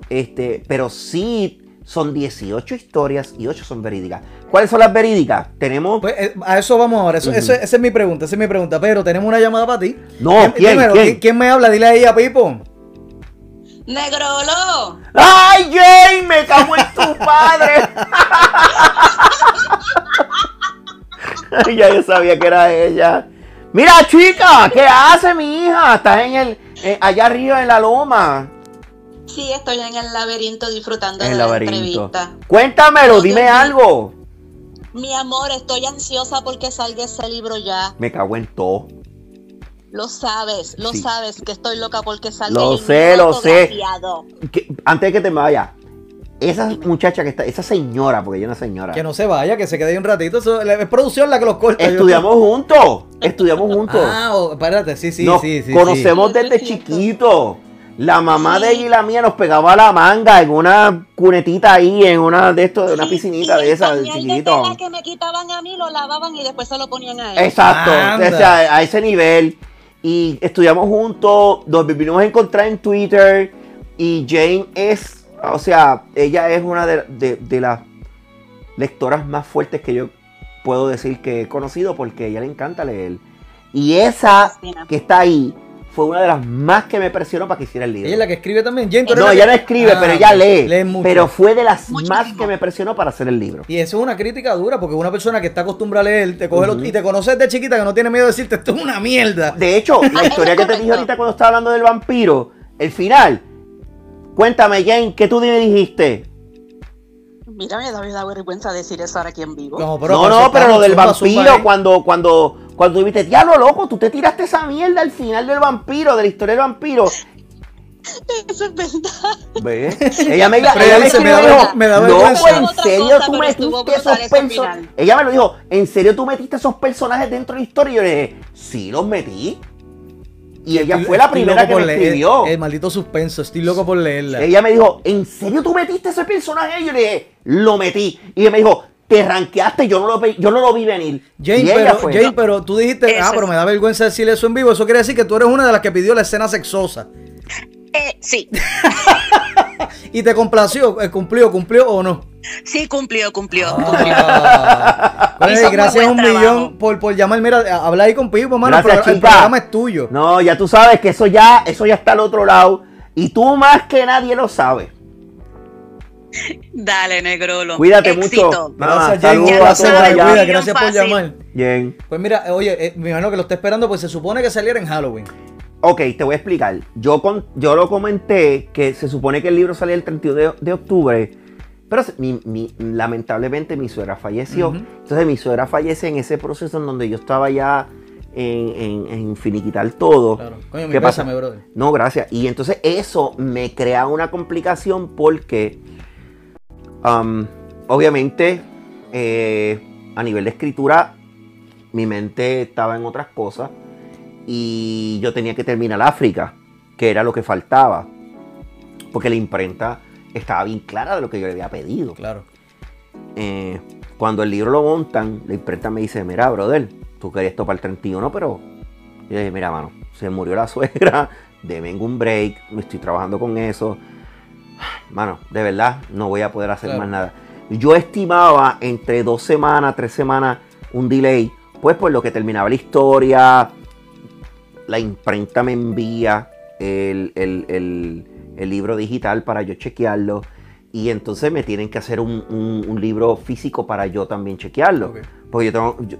Speaker 2: Este, pero sí son 18 historias y 8 son verídicas. ¿Cuáles son las verídicas? Tenemos.
Speaker 1: Pues, eh, a eso vamos ahora. Eso, esa es mi pregunta. Esa es mi pregunta. Pero tenemos una llamada para ti.
Speaker 2: No, ¿quién?
Speaker 1: primero,
Speaker 2: ¿Quién?
Speaker 1: ¿quién me habla? Dile ahí a Pipo.
Speaker 4: Negrolo.
Speaker 2: ¡Ay, Jane! ¡Me cago en tu padre! ya yo sabía que era ella. Mira, chica, ¿qué hace mi hija? Estás en el, eh, allá arriba en la loma.
Speaker 4: Sí, estoy en el laberinto disfrutando
Speaker 2: En
Speaker 4: de
Speaker 2: el
Speaker 4: la
Speaker 2: laberinto.
Speaker 4: entrevista.
Speaker 2: Cuéntamelo,
Speaker 4: No,
Speaker 2: dime algo.
Speaker 4: Mi amor, estoy ansiosa porque salga ese libro ya.
Speaker 2: Me cago en todo.
Speaker 4: Lo sabes, lo
Speaker 2: Sí.
Speaker 4: sabes que estoy loca porque salga
Speaker 2: Lo
Speaker 4: el
Speaker 2: sé,
Speaker 4: libro
Speaker 2: lo sé. Que- antes de que te me vaya, esa muchacha que está, esa señora, porque ella es una señora,
Speaker 1: Que no se vaya, que se quede ahí un ratito. Eso, es producción la que los corta. yo-
Speaker 2: estudiamos juntos, estudiamos juntos.
Speaker 1: Ah, oh, espérate, sí, sí,
Speaker 2: nos
Speaker 1: sí, sí.
Speaker 2: conocemos
Speaker 4: sí.
Speaker 2: desde chiquito. La mamá
Speaker 4: Sí.
Speaker 2: de ella y la mía nos pegaba la manga en una cunetita ahí, en una de estos, de una
Speaker 4: Sí,
Speaker 2: piscinita
Speaker 4: y
Speaker 2: de esas,
Speaker 4: pañal de que me quitaban a mí lo lavaban y después se lo ponían a él.
Speaker 2: Exacto, o sea, a ese nivel. Y estudiamos juntos, nos vinimos a encontrar en Twitter. Y Jane es, o sea, ella es una de, de- de las lectoras más fuertes que yo puedo decir que he conocido porque a ella le encanta leer. Y esa que está ahí fue una de las más que me presionó para que hiciera el libro.
Speaker 1: Ella es la que escribe también. Jane,
Speaker 2: No,
Speaker 1: la
Speaker 2: ella no escribe,
Speaker 1: Ah,
Speaker 2: pero ella
Speaker 1: ok.
Speaker 2: lee.
Speaker 1: Lee mucho.
Speaker 2: Pero fue de las más que me presionó para hacer el libro.
Speaker 1: Y eso es una crítica dura, porque una persona que está acostumbrada a leer, te coge los-
Speaker 2: Ujú.
Speaker 1: y te conoces de chiquita que no tiene miedo de decirte esto es una mierda.
Speaker 2: De hecho, *laughs* la historia que te dije ahorita cuando estaba hablando del vampiro, el final. Cuéntame, Jane, ¿qué tú me dijiste?
Speaker 4: Mira, me da, me da vergüenza decir eso ahora aquí en vivo.
Speaker 2: no,
Speaker 1: No,
Speaker 2: pero lo del
Speaker 1: zumba
Speaker 2: vampiro, cuando, cuando, cuando viste, diablo loco, tú te tiraste esa mierda al final del vampiro, de la historia del vampiro.
Speaker 4: Eso es verdad.
Speaker 2: ¿Ves? Ella me, ella
Speaker 1: Pero ella
Speaker 2: me
Speaker 1: dice, me
Speaker 2: escribió
Speaker 1: da
Speaker 2: y dijo,
Speaker 1: me vergüenza".
Speaker 2: en serio
Speaker 4: cosa,
Speaker 2: tú metiste esos personajes. Ella me lo dijo, ¿en serio tú metiste esos personajes dentro de la historia? Y yo le dije, sí, los metí. Y ella
Speaker 1: Estoy-
Speaker 2: fue la primera que me
Speaker 1: leer-
Speaker 2: escribió.
Speaker 1: El, maldito suspenso, estoy loco por leerla.
Speaker 2: Ella me dijo, ¿en serio tú metiste ese personaje? Y yo le dije, lo metí. Y ella me dijo, te ranqueaste, yo no lo, vi- yo no lo vi venir.
Speaker 1: Jane, pero,
Speaker 2: fue.
Speaker 1: Jane, pero tú dijiste,
Speaker 4: Eso
Speaker 1: ah, pero me da vergüenza decir eso en vivo. Eso quiere decir que tú eres una de las que pidió la escena sexosa.
Speaker 4: Eh, sí, *laughs*
Speaker 1: Y te complació, eh, cumplió, cumplió o no.
Speaker 4: sí cumplió, cumplió, cumplió.
Speaker 1: Ah.
Speaker 4: Hizo muy
Speaker 1: gracias un
Speaker 4: trabajo.
Speaker 1: millón por, por llamar. Mira, habla ahí con Pipo, mano.
Speaker 2: Gracias,
Speaker 1: el, programa es tuyo.
Speaker 2: No, ya tú sabes que eso ya, eso ya está al otro lado. Y tú más que nadie lo sabes. *laughs*
Speaker 4: Dale, Negrolo.
Speaker 2: Cuídate
Speaker 4: Éxito.
Speaker 2: mucho. Mamá,
Speaker 1: Gracias,
Speaker 4: sabes,
Speaker 1: te
Speaker 2: allá.
Speaker 1: cuida, Gracias por llamar.
Speaker 2: Bien.
Speaker 1: Pues mira, oye, eh, mi hermano que lo está esperando, pues se supone que saliera en Halloween.
Speaker 2: Ok, te voy a explicar. Yo, con, yo lo comenté que se supone que el libro salía el 31 de, de octubre, pero mi- mi- lamentablemente mi suegra falleció. Entonces mi suegra fallece en ese proceso en donde yo estaba ya en, en- en finiquitar todo.
Speaker 1: Claro. Coño, mi
Speaker 2: ¿Qué pasa?
Speaker 1: pésame, brother.
Speaker 2: No, gracias. Y entonces eso me crea una complicación porque, um, obviamente, eh, a nivel de escritura, mi mente estaba en otras cosas y yo tenía que terminar África, que era lo que faltaba, porque la imprenta estaba bien clara de lo que yo le había pedido.
Speaker 1: Claro.
Speaker 2: Eh, cuando el libro lo montan, la imprenta me dice, mira, brother, tú querías esto para el 31, pero yo dije, mira, mano, se murió la *laughs* suegra, deme un break, me estoy trabajando con eso. Mano, de verdad, no voy a poder hacer
Speaker 1: Claro.
Speaker 2: más nada. Yo estimaba entre dos semanas, tres semanas, un delay, pues por lo que terminaba la historia, la imprenta me envía el, el- el- el libro digital para yo chequearlo. Y entonces me tienen que hacer un, un- un libro físico para yo también chequearlo. Porque yo tengo, yo-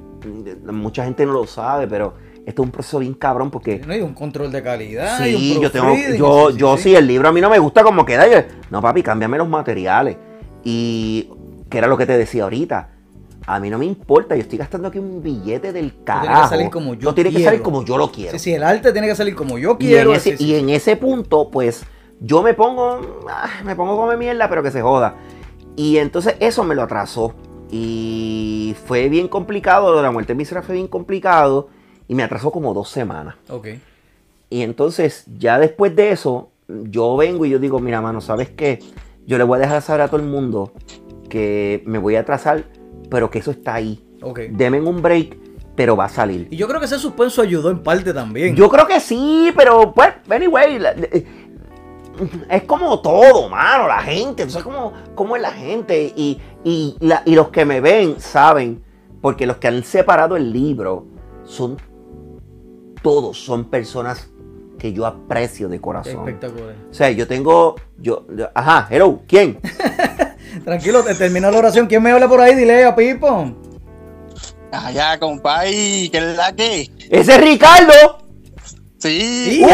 Speaker 2: mucha gente no lo sabe, pero esto es un proceso bien cabrón porque
Speaker 1: No hay un control de calidad. hay un
Speaker 2: Sí, yo tengo, yo,
Speaker 1: sí,
Speaker 2: yo
Speaker 1: sí.
Speaker 2: sí, el libro a mí no me gusta como queda. Yo, no, papi, cámbiame los materiales. Y que era lo que te decía ahorita. A mí no me importa, yo estoy gastando aquí un billete del carajo.
Speaker 1: tiene que salir como yo
Speaker 2: No tiene que salir como yo lo quiero.
Speaker 1: Sí, sí, el arte tiene que salir como yo
Speaker 2: y,
Speaker 1: quiero.
Speaker 2: en ese,
Speaker 1: sí,
Speaker 2: y en ese punto, pues, yo me pongo, ah, me pongo como mierda, pero que se joda. Y entonces eso me lo atrasó. Y fue bien complicado, lo de la muerte de Misra fue bien complicado. Y me atrasó como dos semanas.
Speaker 1: Ok.
Speaker 2: Y entonces, ya después de eso, yo vengo y yo digo, mira, mano, ¿sabes qué? Yo le voy a dejar saber a todo el mundo que me voy a atrasar, pero que eso está ahí.
Speaker 1: Ok.
Speaker 2: Demen un break, pero va a salir.
Speaker 1: Y yo creo que ese suspenso ayudó en parte también.
Speaker 2: Yo creo que sí, pero pues, anyway, la- eh, es como todo, mano, la gente, tú sabes cómo, cómo es la gente. Y, y, la- y los que me ven saben, porque los que han separado el libro son todos, son personas que yo aprecio de corazón.
Speaker 1: Espectacular.
Speaker 2: O sea, yo tengo, yo, yo- ajá, hello, ¿quién? *laughs*
Speaker 1: Tranquilo, te termina la oración. ¿Quién me habla por ahí? Dile a Pipo.
Speaker 5: Allá, compay, ¿qué es la que?
Speaker 2: Ese es Ricardo.
Speaker 5: Sí.
Speaker 1: Y-
Speaker 2: ¡Uy!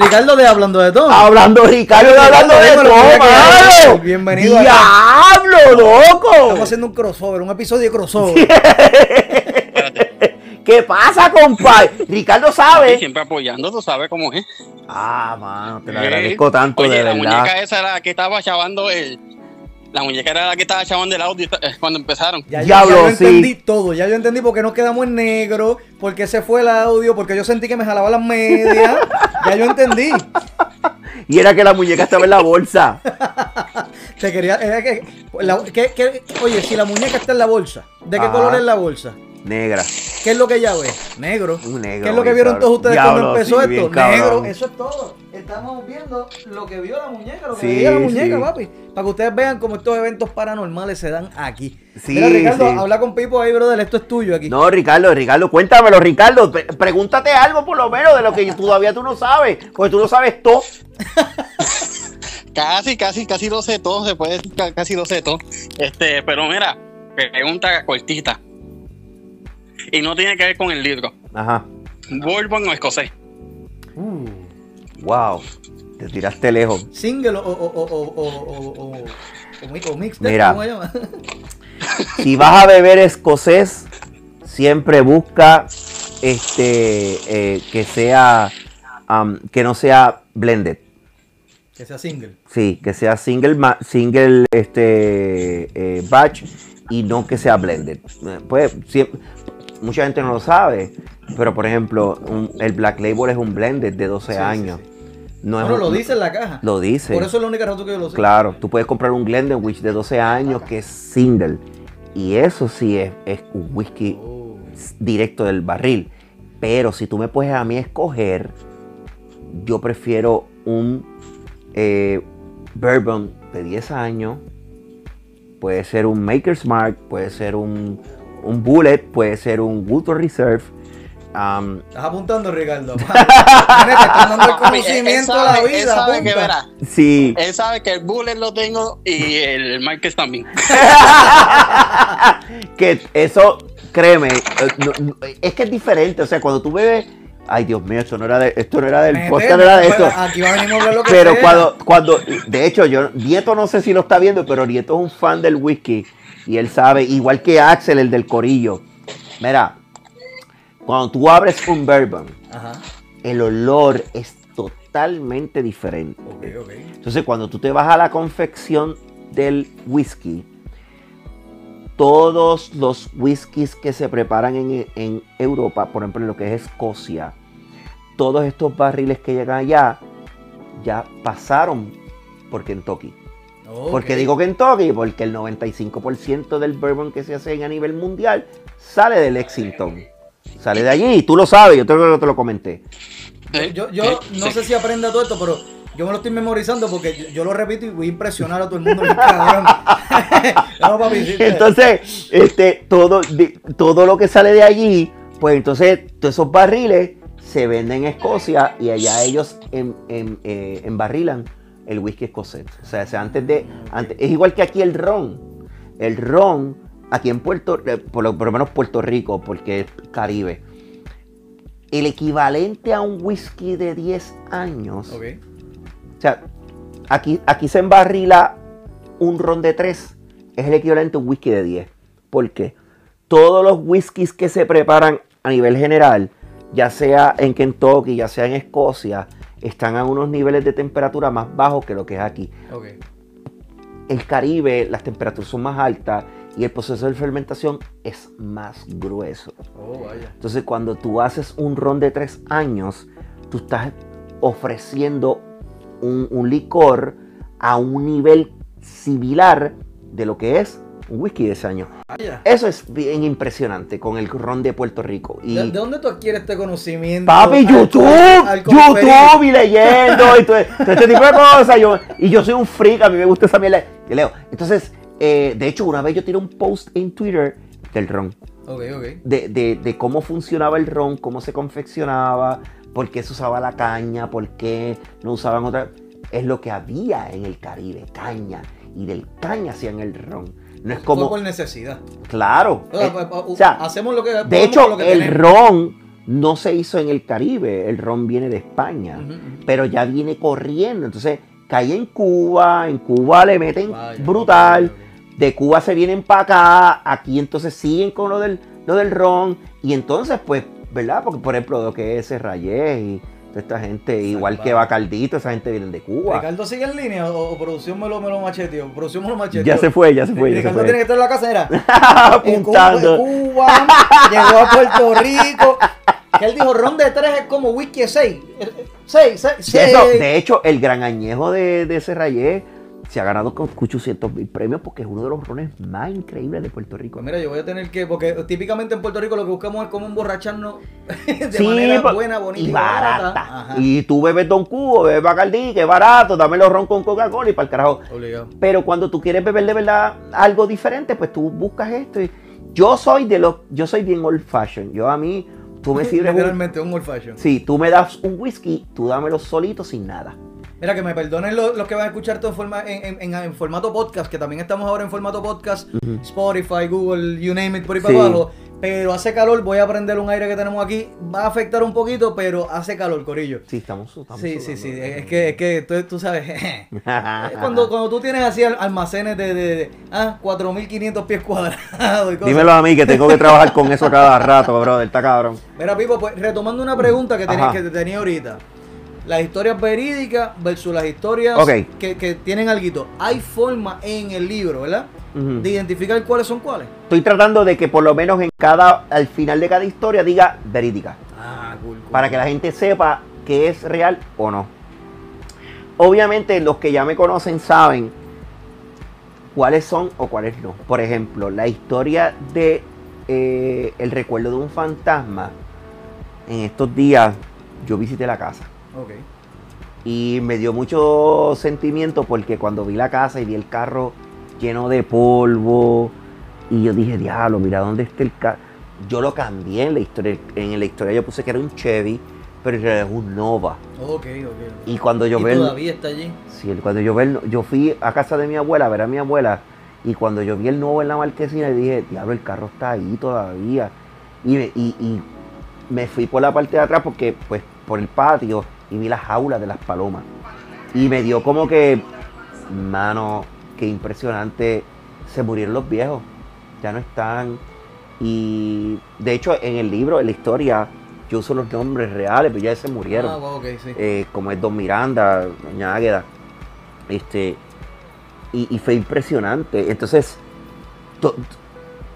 Speaker 1: Ricardo de Hablando de Todo.
Speaker 2: Hablando Ricardo,
Speaker 1: Ricardo,
Speaker 2: hablando de todo, mano.
Speaker 1: bienvenido a-
Speaker 2: ¡Diablo, loco!
Speaker 1: Estamos haciendo un crossover, un episodio de crossover. *laughs*
Speaker 2: ¿Qué pasa, compadre? Ricardo sabe.
Speaker 5: siempre apoyando, tú sabes cómo es.
Speaker 2: Ah, mano, te lo agradezco tanto,
Speaker 5: Oye,
Speaker 2: de
Speaker 5: la
Speaker 2: verdad.
Speaker 5: muñeca esa era la que estaba chavando el. La muñeca era la que estaba chavando el audio eh, cuando empezaron.
Speaker 1: Ya, yo-
Speaker 2: Diablo,
Speaker 1: ya yo
Speaker 2: sí.
Speaker 1: entendí todo, ya yo entendí por qué nos quedamos en negro, por qué se fue el audio, porque yo sentí que me jalaba las medias. *laughs* ya yo entendí.
Speaker 2: Y era que la muñeca estaba en la bolsa. *laughs*
Speaker 1: Te quería, era que, la- que- que- oye, si la muñeca está en la bolsa, ¿de qué
Speaker 2: Ajá.
Speaker 1: color es la bolsa?
Speaker 2: Negra.
Speaker 1: ¿Qué es lo que ella ve? Negro.
Speaker 2: Un negro,
Speaker 1: ¿Qué es lo que vieron
Speaker 2: cabrón.
Speaker 1: todos ustedes
Speaker 2: Diablo,
Speaker 1: cuando empezó
Speaker 2: sí,
Speaker 1: esto?
Speaker 2: cabrón.
Speaker 1: Negro, eso es todo. Estamos viendo lo que vio la muñeca, lo que
Speaker 2: Sí,
Speaker 1: veía la muñeca,
Speaker 2: sí.
Speaker 1: papi. Para que ustedes vean cómo estos eventos paranormales se dan aquí.
Speaker 2: Sí,
Speaker 1: Mira, Ricardo,
Speaker 2: sí.
Speaker 1: habla con Pipo ahí, brother. Esto es tuyo aquí.
Speaker 2: No, Ricardo, Ricardo, cuéntamelo, Ricardo. Pre- pregúntate algo por lo menos de lo que todavía tú no sabes. Porque tú no sabes todo. *laughs*
Speaker 5: Casi, casi, casi lo sé todo, se puede decir casi lo sé todo. Este, pero mira, pregunta cortita y no tiene que ver con el libro.
Speaker 2: Ajá.
Speaker 5: Bourbon o escocés.
Speaker 1: Uh,
Speaker 2: wow. Te tiraste lejos.
Speaker 1: Single o, o, o, o, o mixtape,
Speaker 2: Mira,
Speaker 1: ¿cómo llama? *laughs*
Speaker 2: si vas a beber escocés, siempre busca este eh, que sea um, que no sea blended.
Speaker 1: Que sea single.
Speaker 2: Sí, que sea single, single este, eh, batch y no que sea blended. Eh, pues siempre, mucha gente no lo sabe, pero por ejemplo, un- el Black Label es un blended de 12
Speaker 1: Sí, sí,
Speaker 2: años. No es
Speaker 1: Bueno,
Speaker 2: un-
Speaker 1: lo dice en la caja.
Speaker 2: Lo dice.
Speaker 1: Por eso es la única razón que yo lo sé.
Speaker 2: Claro, tú puedes comprar un Glendenwich de 12 años que es single. Y eso sí es, es un whisky
Speaker 1: Oh.
Speaker 2: directo del barril. Pero si tú me puedes a mí escoger, yo prefiero un eh, bourbon de 10 años. Puede ser un Maker's Mark, puede ser un, un Bullet, puede ser un Woodford Reserve. Um,
Speaker 1: Estás apuntando, Ricardo. Nene, te están dando el
Speaker 5: Papi, él- él
Speaker 1: conocimiento a
Speaker 5: sabe-
Speaker 1: la
Speaker 5: él
Speaker 1: vida.
Speaker 5: sabe que verá.
Speaker 2: sí.
Speaker 5: Él sabe que el bullet lo tengo y el Marquez *laughs* también.
Speaker 2: que eso, créeme, eh, es que es diferente. O sea, cuando tú bebes, ay Dios mío, esto no era, de, esto no era del
Speaker 1: Mete,
Speaker 2: podcast, no era de
Speaker 1: pues,
Speaker 2: esto.
Speaker 1: Aquí va a venir a lo que
Speaker 2: Pero
Speaker 1: sea.
Speaker 2: cuando, cuando, de hecho, yo, Nieto no sé si lo está viendo, pero Nieto es un fan del whisky y él sabe, igual que Axel, el del corillo. Mira, cuando tú abres un bourbon,
Speaker 1: Ajá.
Speaker 2: el olor es totalmente diferente. Entonces, cuando tú te vas a la confección del whisky, todos los whiskies que se preparan en, en Europa, por ejemplo, en lo que es Escocia, todos estos barriles que llegan allá, ya pasaron por Kentucky.
Speaker 1: Ok.
Speaker 2: ¿Por qué digo Kentucky? Porque el 95% del bourbon que se hace a nivel mundial sale de Lexington. Sale de allí, tú lo sabes, yo que te lo comenté.
Speaker 1: Yo, yo
Speaker 5: Sí,
Speaker 1: no
Speaker 5: sí.
Speaker 1: sé si aprenda todo esto, pero yo me lo estoy memorizando porque yo, yo lo repito y voy a impresionar a todo el mundo. *laughs* no, papi.
Speaker 2: Entonces, este, todo, todo lo que sale de allí, pues entonces todos esos barriles se venden en Escocia y allá ellos en, en, eh, embarrilan el whisky escocés. O sea, o sea, antes de. Antes, es igual que aquí el ron. El ron, aquí en Puerto eh, por lo, por lo menos Puerto Rico, porque es Caribe. El equivalente a un whisky de 10 años. O sea, aquí, aquí se embarrila un ron de 3. Es el equivalente a un whisky de 10. ¿Por qué? Todos los whiskies que se preparan a nivel general, ya sea en Kentucky, ya sea en Escocia, están a unos niveles de temperatura más bajos que lo que es aquí.
Speaker 1: Ok.
Speaker 2: El Caribe, las temperaturas son más altas y el proceso de fermentación es más grueso.
Speaker 1: Oh, vaya.
Speaker 2: Entonces, cuando tú haces un ron de tres años, tú estás ofreciendo un, un licor a un nivel similar de lo que es whisky de ese año.
Speaker 1: Vaya.
Speaker 2: Eso es bien impresionante con el ron de Puerto Rico. Y,
Speaker 1: ¿De, de dónde tú adquieres este conocimiento?
Speaker 2: Papi, YouTube, YouTube y leyendo y todo, todo este tipo de cosas. Yo, y yo soy un freak, a mí me gusta esa mierda. Yo leo. Entonces, eh, de hecho, una vez yo tiré un post en Twitter del ron.
Speaker 1: Ok, ok.
Speaker 2: de, de- de cómo funcionaba el ron, cómo se confeccionaba, por qué se usaba la caña, por qué no usaban otra. Es lo que había en el Caribe, caña. Y del caña hacían el ron. No es
Speaker 1: Fue
Speaker 2: como.
Speaker 1: por necesidad.
Speaker 2: Claro.
Speaker 1: O sea,
Speaker 2: eh,
Speaker 1: pues, pues,
Speaker 2: o sea,
Speaker 1: hacemos lo que
Speaker 2: de hecho,
Speaker 1: con lo que
Speaker 2: el
Speaker 1: tenemos.
Speaker 2: ron no se hizo en el Caribe. El ron viene de España. Pero ya viene corriendo. Entonces, cae en Cuba. En Cuba le meten
Speaker 1: Vaya,
Speaker 2: brutal. de Cuba se vienen para acá, aquí entonces siguen con lo del, lo del ron, y entonces, pues, ¿verdad? Porque, por ejemplo, lo que es Rayés y toda esta gente, igual que. Bacardito, esa gente viene de Cuba.
Speaker 1: ¿Ricardo sigue en línea o, o producción me lo, me lo macheteó? Producción me lo macheteó.
Speaker 2: Ya se fue, ya se fue,
Speaker 1: Ricardo tiene que estar en la casa, era. *laughs* En Cuba,
Speaker 2: Apuntando.
Speaker 1: en Cuba, llegó a Puerto Rico. Que él dijo, ron de tres es como whisky de seis. Eh, Seis, seis,
Speaker 2: De,
Speaker 1: seis.
Speaker 2: eso, de hecho, el gran añejo de, de ese Rayés se ha ganado con 800 mil premios porque es uno de los rones más increíbles de Puerto Rico.
Speaker 1: Pues mira, yo voy a tener que, porque típicamente en Puerto Rico lo que buscamos es como emborracharnos *laughs* de
Speaker 2: Sí,
Speaker 1: manera
Speaker 2: pa-
Speaker 1: buena, bonita
Speaker 2: y barata. Y tú bebes Don Cubo, bebes Bacardí, que es barato, dame los ron con Coca-Cola y para el carajo.
Speaker 1: Obligado.
Speaker 2: Pero cuando tú quieres beber de verdad algo diferente, pues tú buscas esto. y- Yo soy de los, yo soy bien old fashion. Yo a mí, tú me *laughs* sirves un,
Speaker 1: Literalmente un old fashion.
Speaker 2: sí, tú me das un whisky, tú dámelo solito sin nada.
Speaker 1: Mira, que me perdonen los, los que van a escuchar esto en, forma, en, en- en- en formato podcast, que también estamos ahora en formato podcast, Spotify, Google, you name it, por ahí para abajo. Pero hace calor, voy a prender un aire que tenemos aquí. Va a afectar un poquito, pero hace calor, Corillo.
Speaker 2: Sí, estamos, estamos
Speaker 1: Sí, sí, sí. Es que, es que tú, tú sabes. es *laughs* cuando, cuando tú tienes así al- almacenes de, de, de ah, 4.500 pies cuadrados y cosas.
Speaker 2: Dímelo a mí que tengo que trabajar con eso cada rato, brother, está cabrón.
Speaker 1: Mira, Pipo, pues retomando una pregunta que,
Speaker 2: Ajá.
Speaker 1: que te tenía ahorita. Las historias verídicas versus las historias que, que tienen algo. Hay forma en el libro, ¿verdad? De identificar cuáles son cuáles.
Speaker 2: Estoy tratando de que por lo menos en cada, al final de cada historia diga verídica.
Speaker 1: Ah, cool.
Speaker 2: para que la gente sepa que es real o no. Obviamente los que ya me conocen saben cuáles son o cuáles no. Por ejemplo, la historia de eh, el recuerdo de un fantasma. En estos días yo visité la casa Y me dio mucho sentimiento porque cuando vi la casa y vi el carro lleno de polvo y yo dije, diablo, mira dónde está el carro. Yo lo cambié en la historia. En la historia yo puse que era un Chevy, pero en realidad es un Nova.
Speaker 1: Ok, ok.
Speaker 2: Y cuando yo
Speaker 1: y
Speaker 2: veo
Speaker 1: todavía está allí.
Speaker 2: Sí, cuando yo, ve el- yo fui a casa de mi abuela a ver a mi abuela y cuando yo vi el nuevo en la marquesina dije, diablo, el carro está ahí todavía. Y y, y me fui por la parte de atrás porque, pues, por el patio y vi las jaulas de las palomas. Y me dio como que, mano, qué impresionante, se murieron los viejos, ya no están. Y de hecho en el libro, en la historia, yo uso los nombres reales, pero ya se murieron
Speaker 1: Ah, sí.
Speaker 2: eh, como es Don Miranda, Doña Águeda. Este, y, y fue impresionante. Entonces, to-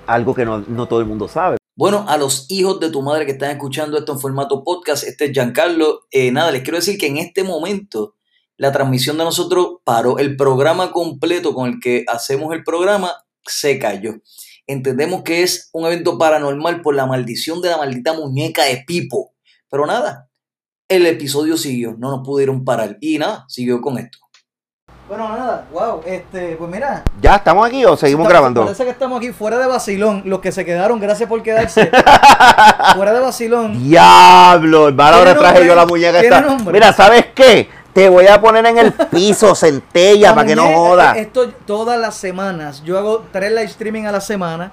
Speaker 2: algo que no, no todo el mundo sabe.
Speaker 1: Bueno, a los hijos de tu madre que están escuchando esto en formato podcast, este es Giancarlo. Eh, nada, les quiero decir que en este momento la transmisión de nosotros paró. El programa completo con el que hacemos el programa se cayó. Entendemos que es un evento paranormal por la maldición de la maldita muñeca de Pipo. Pero nada, el episodio siguió, no nos pudieron parar. Y nada, siguió con esto. Bueno, nada, wow, este, pues mira,
Speaker 2: ¿Ya estamos aquí o seguimos
Speaker 1: Está-
Speaker 2: grabando?
Speaker 1: Parece que estamos aquí fuera de vacilón. Los que se quedaron, gracias por quedarse. *laughs* fuera de vacilón.
Speaker 2: Diablo, hermano, ahora
Speaker 1: ¿Tiene
Speaker 2: traje yo la muñeca
Speaker 1: ¿Tiene
Speaker 2: esta.
Speaker 1: nombre?
Speaker 2: Mira, ¿sabes qué? Te voy a poner en el *laughs* piso, centella,
Speaker 1: La
Speaker 2: para que no joda.
Speaker 1: eh, Esto todas las semanas. Yo hago tres live streaming a la semana.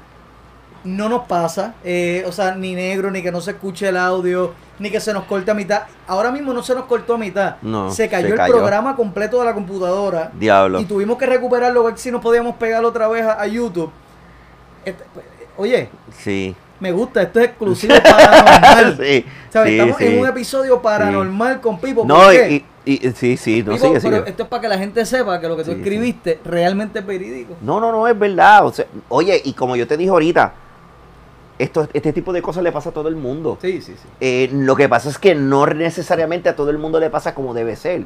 Speaker 1: No nos pasa. eh, o sea, ni negro, ni que no se escuche el audio, ni que se nos corte a mitad. Ahora mismo no se nos cortó a mitad.
Speaker 2: No,
Speaker 1: se cayó
Speaker 2: se
Speaker 1: el
Speaker 2: cayó.
Speaker 1: programa completo de la computadora.
Speaker 2: Diablo.
Speaker 1: Y tuvimos que recuperarlo, ver si nos podíamos pegar otra vez a, a YouTube. Este, pues, oye,
Speaker 2: Sí.
Speaker 1: me gusta, esto es exclusivo *laughs* paranormal. *laughs*
Speaker 2: sí.
Speaker 1: ¿Sabes?
Speaker 2: sí,
Speaker 1: Estamos
Speaker 2: sí.
Speaker 1: en un episodio paranormal con Pipo.
Speaker 2: No,
Speaker 1: ¿por
Speaker 2: y,
Speaker 1: qué?
Speaker 2: y- y- sí, sí, no
Speaker 1: Pipo,
Speaker 2: sigue,
Speaker 1: pero esto es para que la gente sepa que lo que tú escribiste realmente es verídico.
Speaker 2: No, no, no, es verdad. O sea, oye, y como yo te dije ahorita, esto, este tipo de cosas le pasa a todo el mundo.
Speaker 1: Sí, sí, sí.
Speaker 2: Eh, lo que pasa es que no necesariamente a todo el mundo le pasa como debe ser.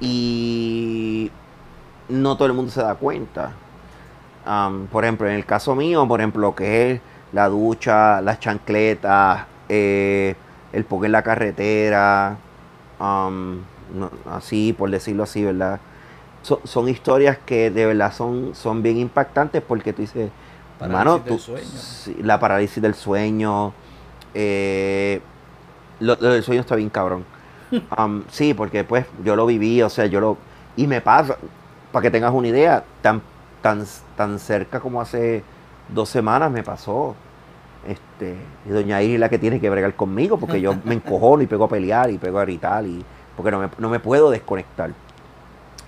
Speaker 2: Y no todo el mundo se da cuenta. Por ejemplo, en el caso mío, por ejemplo, lo que es la ducha, las chancletas, eh, el poke en la carretera, no, así, por decirlo así, ¿verdad? So- son historias que de verdad son, son bien impactantes porque tú dices,
Speaker 1: Parálisis
Speaker 2: mano,
Speaker 1: del
Speaker 2: tú-
Speaker 1: sueño.
Speaker 2: sí, la parálisis del sueño, eh, lo, lo del sueño está bien cabrón. Am, *laughs* sí, porque pues yo lo viví, o sea, yo lo... Y me pasa, para que tengas una idea, tan, tan, tan cerca como hace dos semanas me pasó. Este, y doña Iris es la que tiene que bregar conmigo, porque yo me encojono y pego a pelear y pego a gritar, y, porque no me, no me puedo desconectar.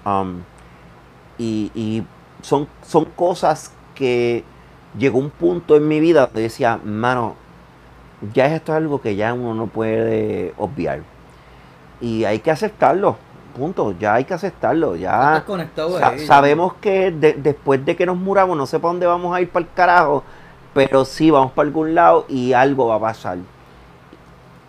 Speaker 2: Am, y y son, son cosas que llegó un punto en mi vida donde decía, mano, ya esto es algo que ya uno no puede obviar. Y hay que aceptarlo, punto, ya hay que aceptarlo, ya
Speaker 1: Estás conectado
Speaker 2: sa- sabemos que de- después de que nos muramos, no sé para dónde vamos a ir para el carajo, pero sí vamos para algún lado y algo va a pasar.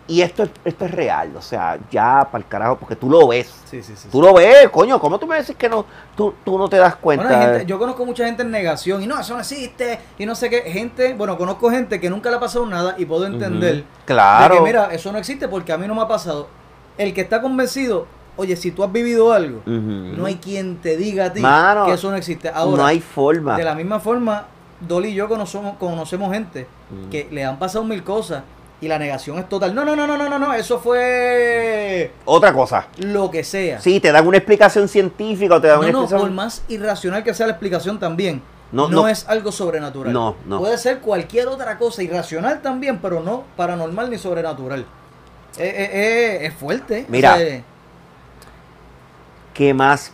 Speaker 2: Y esto, es- esto es real, o sea, ya para el carajo, porque tú lo ves.
Speaker 1: Sí, sí, sí.
Speaker 2: Tú lo ves, coño, ¿cómo tú me dices que no, tú, tú no te das cuenta?
Speaker 1: Bueno, hay gente- yo conozco mucha gente en negación y no, eso no existe y no sé qué. Gente, bueno, conozco gente que nunca le ha pasado nada y puedo entender.
Speaker 2: Claro.
Speaker 1: de que, mira, eso no existe porque a mí no me ha pasado. El que está convencido, oye, si tú has vivido algo, no hay quien te diga a ti
Speaker 2: Mano,
Speaker 1: que eso no existe. Ahora,
Speaker 2: no hay forma.
Speaker 1: de la misma forma, Dolly y yo conocemos, conocemos gente que le han pasado mil cosas y la negación es total. No, no, no, no, no, no, no, eso fue
Speaker 2: Otra cosa.
Speaker 1: lo que sea.
Speaker 2: Sí, te dan una explicación científica o te dan
Speaker 1: No,
Speaker 2: una
Speaker 1: no,
Speaker 2: explicación.
Speaker 1: por más irracional que sea la explicación también,
Speaker 2: No,
Speaker 1: no,
Speaker 2: no.
Speaker 1: es algo sobrenatural.
Speaker 2: No, no.
Speaker 1: Puede ser cualquier otra cosa, irracional también, pero no paranormal ni sobrenatural. Eh, eh, eh, es fuerte.
Speaker 2: Mira.
Speaker 1: o sea,
Speaker 2: ¿Qué más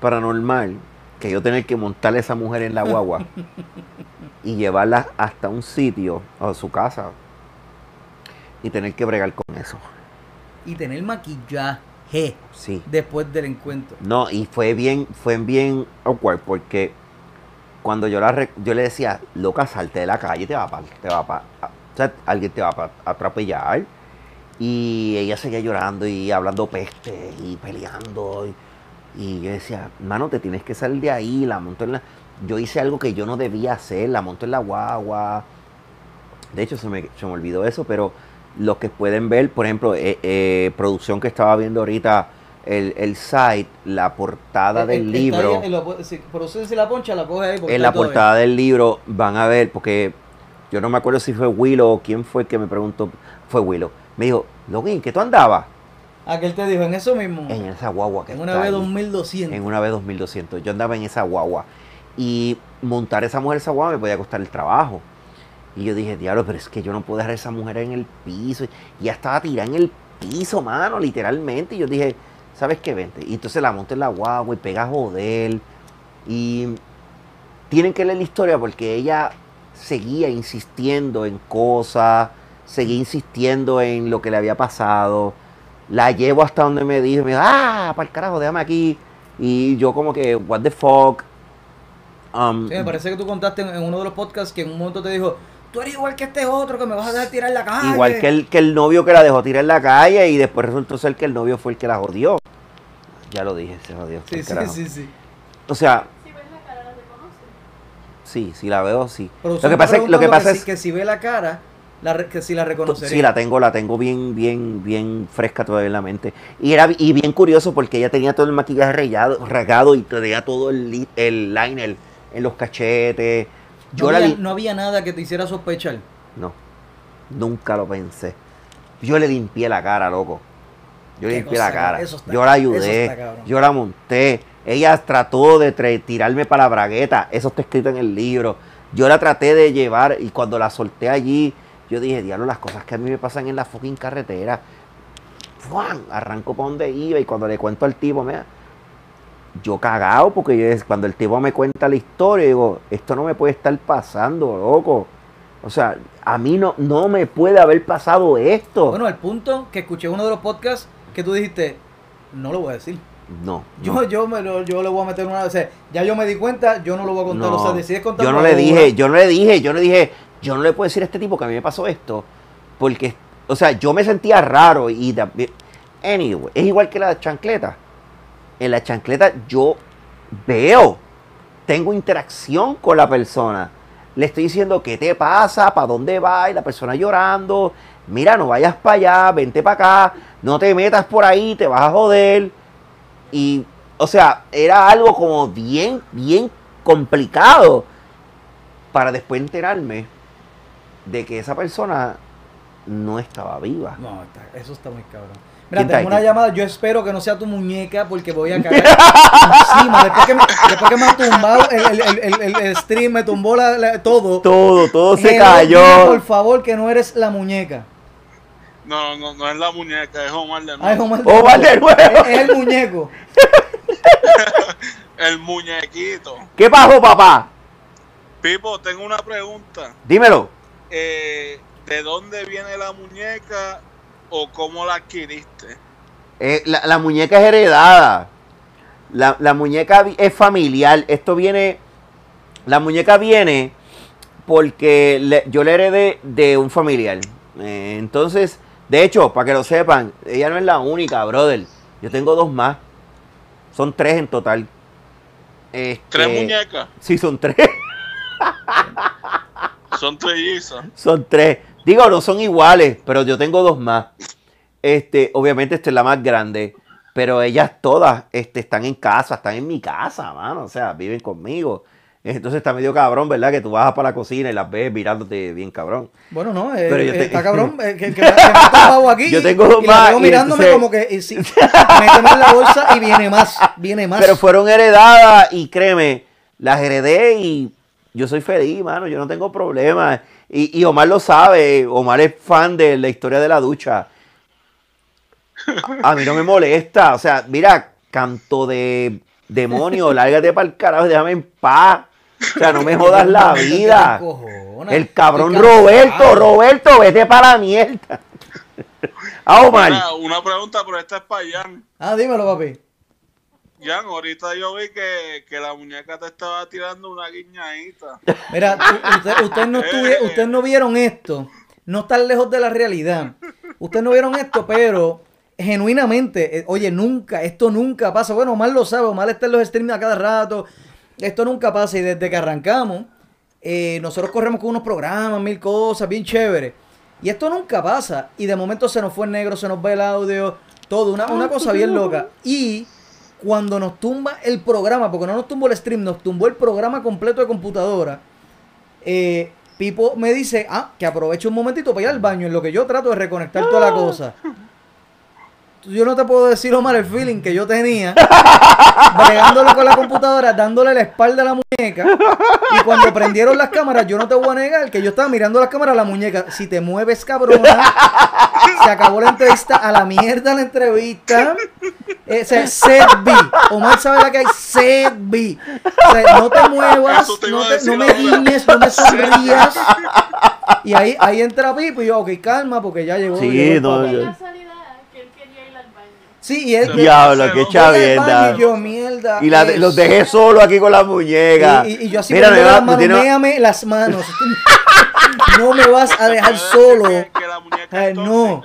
Speaker 2: paranormal que yo tener que montar a esa mujer en la guagua *laughs* y llevarla hasta un sitio o su casa y tener que bregar con eso?
Speaker 1: y tener maquillaje
Speaker 2: Sí.
Speaker 1: después del encuentro.
Speaker 2: No, y fue bien, fue bien awkward porque cuando yo la yo le decía, loca, salte de la calle, te va a te va a o sea, alguien te va a atropellar. Y ella seguía llorando y hablando peste y peleando. Y, y yo decía, mano, te tienes que salir de ahí, la monto en la. Yo hice algo que yo no debía hacer, la monto en la guagua. De hecho, se me, se me olvidó eso, pero los que pueden ver, por ejemplo, eh, eh, producción que estaba viendo ahorita, el, el site, la portada
Speaker 1: Eh,
Speaker 2: del libro,
Speaker 1: ahí, lo- si, producen si la poncha, la coge ahí.
Speaker 2: en la portada del libro van a ver, porque yo no me acuerdo si fue Willow o quién fue que me preguntó, fue Willow. Me dijo, Logan, ¿qué tú andabas?
Speaker 1: Aquel te dijo, en eso mismo.
Speaker 2: En esa guagua que
Speaker 1: En una vez
Speaker 2: ahí.
Speaker 1: 2200.
Speaker 2: En una vez 2200. Yo andaba en esa guagua. Y montar esa mujer esa guagua me podía costar el trabajo. Y yo dije, diablo, pero es que yo no puedo dejar a esa mujer en el piso. Y ya estaba tirada en el piso, mano, literalmente. Y yo dije, ¿sabes qué? Vente. Y entonces la monté en la guagua y pega a joder. Y tienen que leer la historia porque ella seguía insistiendo en cosas, seguía insistiendo en lo que le había pasado. La llevo hasta donde me dijo, me ah, para el carajo, déjame aquí. Y yo como que, what the fuck. Um,
Speaker 1: me parece que tú contaste en uno de los podcasts que en un momento te dijo, tú eres igual que este otro que me vas a dejar tirar en la calle.
Speaker 2: Igual que el, que el novio que la dejó tirar en la calle y después resultó ser que el novio fue el que la jodió. Ya lo dije, se jodió.
Speaker 1: Sí, sí,
Speaker 2: carajo.
Speaker 1: sí, sí.
Speaker 2: O sea,
Speaker 6: Si ves la cara, la
Speaker 2: sí, sí la veo, sí. Lo que pasa es, lo que pasa
Speaker 1: si,
Speaker 2: es
Speaker 1: que si ve la cara, la que si la reconocería.
Speaker 2: Sí, la tengo, la tengo bien, bien, bien fresca todavía en la mente. Y era y bien curioso porque ella tenía todo el maquillaje regado, regado y tenía todo el, el liner en los cachetes. Yo
Speaker 1: no, había,
Speaker 2: li-
Speaker 1: no había nada que te hiciera sospechar.
Speaker 2: No, nunca lo pensé. Yo le limpié la cara, loco. Yo le limpié la cara.
Speaker 1: está-
Speaker 2: yo la ayudé.
Speaker 1: está.
Speaker 2: Yo la monté. Ella trató de tirarme para la bragueta. Eso está escrito en el libro. Yo la traté de llevar y cuando la solté allí, yo dije, diablo, las cosas que a mí me pasan en la fucking carretera. ¡Fuan! Arranco para donde iba y cuando le cuento al tipo, mira, yo cagado porque yo- cuando el tipo me cuenta la historia, digo, esto no me puede estar pasando, loco. O sea, a mí no, no me puede haber pasado esto.
Speaker 1: Bueno, al punto que escuché uno de los podcasts que tú dijiste, no lo voy a decir.
Speaker 2: no.
Speaker 1: Yo,
Speaker 2: no.
Speaker 1: yo, me lo, yo le voy a meter una. O sea, ya yo me di cuenta, yo no lo voy a contar.
Speaker 2: No,
Speaker 1: o sea, decides contarlo.
Speaker 2: yo no le dije, yo no le dije, yo no le dije, yo no le puedo decir a este tipo que a mí me pasó esto, porque, o sea, yo me sentía raro y también, anyway, es igual que la chancleta. En la chancleta yo veo, tengo interacción con la persona. Le estoy diciendo qué te pasa, para dónde va, y la persona llorando. Mira, no vayas para allá, vente para acá, no te metas por ahí, te vas a joder. Y, o sea, era algo como bien, bien complicado para después enterarme de que esa persona no estaba viva.
Speaker 1: No, eso está muy cabrón. Mira,
Speaker 2: ¿Quién está
Speaker 1: tengo una
Speaker 2: aquí?
Speaker 1: llamada. Yo espero que no sea tu muñeca porque voy a caer *laughs* encima. Después que me, después que me ha tumbado el, el, el, el- el stream, me tumbó la, la- todo.
Speaker 2: Todo, todo se cayó.
Speaker 1: Por favor, que no eres la muñeca.
Speaker 3: No, no, no es la muñeca, es Omar de nuevo.
Speaker 1: Ay, Omar,
Speaker 2: Omar de nuevo.
Speaker 1: Es, es el muñeco. *laughs*
Speaker 3: El muñequito.
Speaker 2: ¿Qué pasó, papá?
Speaker 3: Pipo, tengo una pregunta.
Speaker 2: Dímelo.
Speaker 3: Eh, ¿De dónde viene la muñeca o cómo la adquiriste?
Speaker 2: Eh, la, la muñeca es heredada. La, la muñeca es familiar. Esto viene. La muñeca viene porque le- yo la heredé de un familiar. Eh, entonces, de hecho, para que lo sepan, ella no es la única, brother. Yo tengo dos más. Son tres en total. Este,
Speaker 3: ¿Tres muñecas?
Speaker 2: Sí, son tres. *laughs*
Speaker 3: Son trellizas.
Speaker 2: Son tres. Digo, no son iguales, pero yo tengo dos más. Este, obviamente esta es la más grande, pero ellas todas este, están en casa, están en mi casa, mano. O sea, viven conmigo. Entonces está medio cabrón, ¿verdad? Que tú vas para la cocina y las ves mirándote bien cabrón.
Speaker 1: Bueno, no, eh,
Speaker 2: Pero yo
Speaker 1: eh,
Speaker 2: te-
Speaker 1: está cabrón. *laughs* eh, que, que me, que aquí.
Speaker 2: Yo
Speaker 1: y-
Speaker 2: tengo dos
Speaker 1: y
Speaker 2: más, y
Speaker 1: mirándome
Speaker 2: entonces-
Speaker 1: como que. eh, sí, *laughs* méteme en la bolsa y viene más. Viene más.
Speaker 2: Pero fueron heredadas y créeme, las heredé y yo soy feliz, mano. Yo no tengo problemas. Y, y Omar lo sabe. Omar es fan de la historia de la ducha. A, a mí no me molesta. O sea, mira, canto de demonio, *laughs* lárgate para el carajo, déjame en paz. O sea, no me jodas la *laughs* vida. El cabrón. Roberto, Roberto, vete para la mierda. Ah, Omar.
Speaker 3: Una pregunta, pero esta es para Jan.
Speaker 1: Ah, dímelo, papi.
Speaker 3: Jan, ahorita yo vi que, que la muñeca te estaba tirando una guiñadita.
Speaker 1: Mira, u- usted- ustedes no, *laughs* estuvi- ustedes no vieron esto. No están lejos de la realidad. Ustedes no vieron esto, pero genuinamente, eh, oye, nunca, esto nunca pasa. Bueno, Omar lo sabe, Omar está en los streams a cada rato. Esto nunca pasa y desde que arrancamos, eh, nosotros corremos con unos programas, mil cosas, bien chévere. Y esto nunca pasa. Y de momento se nos fue el negro, se nos va el audio, todo, una, una cosa bien loca. Y cuando nos tumba el programa, porque no nos tumbó el stream, nos tumbó el programa completo de computadora. eh, Pipo me dice, ah, que aproveche un momentito para ir al baño, en lo que yo trato de reconectar toda la cosa. *laughs* Yo no te puedo decir, Omar, el feeling que yo tenía, bregándolo con la computadora, dándole la espalda a la muñeca. Y cuando prendieron las cámaras, yo no te voy a negar que yo estaba mirando las cámaras a la muñeca. Si te mueves, cabrona, se acabó la entrevista, a la mierda la entrevista. Eh, o sea, set B. Omar sabe la que hay, set B. O sea, no te muevas,
Speaker 3: te
Speaker 1: no, te- me guiñes, no me sonrías. Y ahí, ahí entra Pipo y yo, ok, calma, porque ya llegó.
Speaker 2: Sí,
Speaker 1: llegó
Speaker 2: no,
Speaker 1: papá.
Speaker 2: yo-
Speaker 6: Qué casualidad que él quería ir al baño.
Speaker 1: Sí, y él.
Speaker 2: Diablo, qué chavienda.
Speaker 1: y yo, mierda.
Speaker 2: Y la los dejé solo aquí con la muñeca.
Speaker 1: Y, y- y yo así
Speaker 2: Mira,
Speaker 1: poniendo
Speaker 2: no,
Speaker 1: las
Speaker 2: no
Speaker 1: manos,
Speaker 2: tiene-
Speaker 1: méame las manos. *laughs* No me vas a dejar solo.
Speaker 3: Que, que la muñeca
Speaker 1: Ay,
Speaker 3: es
Speaker 1: no.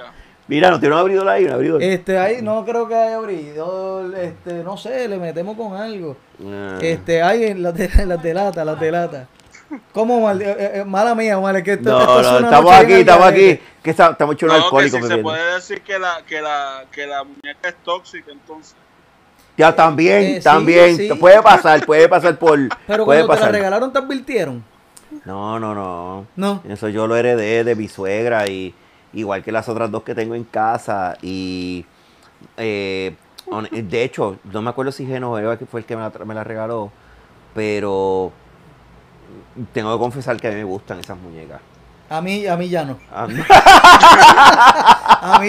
Speaker 2: Mira, no tiene un abridor ahí, un abridor.
Speaker 1: Este, ahí no creo que haya abridor, este, no sé, le metemos con algo.
Speaker 2: Ah.
Speaker 1: Este, ahí las de, *laughs* las de lata, las de lata. ¿Cómo mal? eh, eh, mala mía, mal, es que esto,
Speaker 2: No,
Speaker 1: esto es
Speaker 2: no, estamos aquí, estamos aquí. Que está- estamos hechos un
Speaker 3: No, que
Speaker 2: alcohólico,
Speaker 3: si se puede decir que la, que, la, que la muñeca es tóxica, entonces.
Speaker 2: Ya también,
Speaker 1: Eh,
Speaker 2: también.
Speaker 1: sí.
Speaker 2: Puede pasar, puede pasar por. *laughs*
Speaker 1: Pero
Speaker 2: puede
Speaker 1: cuando te la regalaron, ¿te advirtieron?
Speaker 2: No, no, no.
Speaker 1: No.
Speaker 2: Eso yo lo heredé de mi suegra y igual que las otras dos que tengo en casa y Eh, de hecho, no me acuerdo si Genoveva que fue el que me la, tra- me la regaló, pero tengo que confesar que a mí me gustan esas muñecas.
Speaker 1: A mí, a mí ya no. A mí *laughs*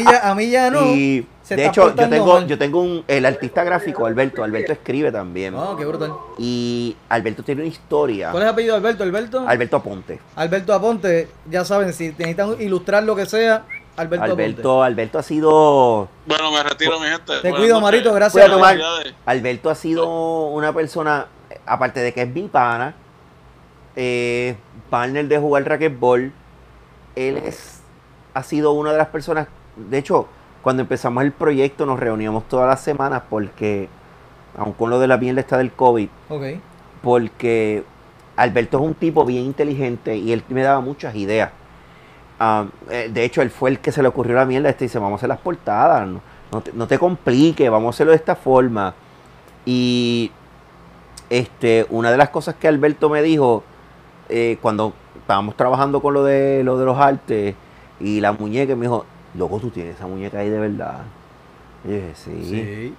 Speaker 1: ya, a mí ya no.
Speaker 2: y
Speaker 1: Se
Speaker 2: de hecho, yo tengo,
Speaker 1: mal.
Speaker 2: yo tengo un, el artista gráfico, Alberto. Alberto escribe también.
Speaker 1: Oh, qué brutal.
Speaker 2: Y Alberto tiene una historia.
Speaker 1: ¿Cuál es el apellido de Alberto? Alberto.
Speaker 2: Alberto Aponte.
Speaker 1: Alberto Aponte, ya saben, si necesitan ilustrar lo que sea, Alberto, Aponte.
Speaker 2: Alberto, Alberto ha sido
Speaker 3: Bueno, me retiro, mi gente.
Speaker 1: Te
Speaker 3: Buenas
Speaker 1: cuido,
Speaker 3: noches.
Speaker 1: Marito, gracias.
Speaker 2: Cuídate. Alberto ha sido una persona, aparte de que es mi pana, eh, partner de jugar racquetball, él es, ha sido una de las personas, de hecho, cuando empezamos el proyecto nos reuníamos todas las semanas porque, aun con lo de la mierda está del COVID, porque Alberto es un tipo bien inteligente y él me daba muchas ideas. Ah, eh, de hecho, él fue el que se le ocurrió la mierda. Este dice: Vamos a hacer las portadas, no, no te, no te compliques, vamos a hacerlo de esta forma. Y este, una de las cosas que Alberto me dijo eh, cuando estábamos trabajando con lo de, lo de los artes y la muñeca, me dijo: Loco, tú tienes esa muñeca ahí de verdad. Y yo dije: Sí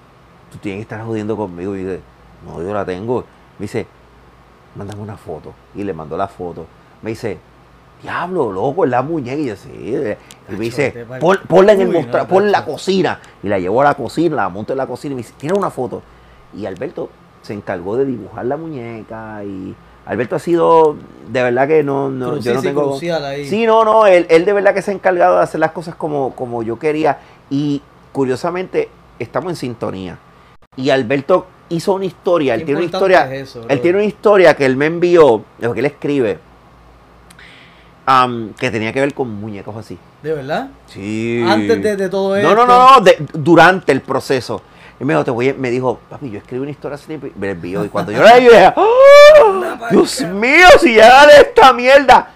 Speaker 2: tú tienes que estar jodiendo conmigo. Y dice, no, yo la tengo. Me dice, mándame una foto. Y le mandó la foto. Me dice, diablo, loco, es la muñeca. Y yo, sí. Y me dice,
Speaker 1: vete pa'l-
Speaker 2: "Pon- ponla en el
Speaker 1: Uy,
Speaker 2: mostra,
Speaker 1: no,
Speaker 2: ponla en la cocina. Y la llevo a la cocina, la monto en la cocina. Y me dice, tiene una foto. Y Alberto se encargó de dibujar la muñeca. Y Alberto ha sido, de verdad que no, no yo no tengo...
Speaker 1: crucial ahí.
Speaker 2: Sí, no, no, él, él de verdad que se ha encargado de hacer las cosas como, como yo quería. Y curiosamente, estamos en sintonía. Y Alberto hizo una historia, él tiene una historia,
Speaker 1: es eso,
Speaker 2: él tiene una historia que él me envió, lo que él escribe, am, que tenía que ver con muñecos así.
Speaker 1: ¿De verdad?
Speaker 2: Sí.
Speaker 1: Antes de, de todo
Speaker 2: No,
Speaker 1: esto.
Speaker 2: no, no, no, de- durante el proceso. Y me dijo, te voy a- me dijo, papi, yo escribí una historia así, y me la envió. Y cuando yo la leí, yo dije, *laughs* ¡Oh! Dios mío, si ya de esta mierda.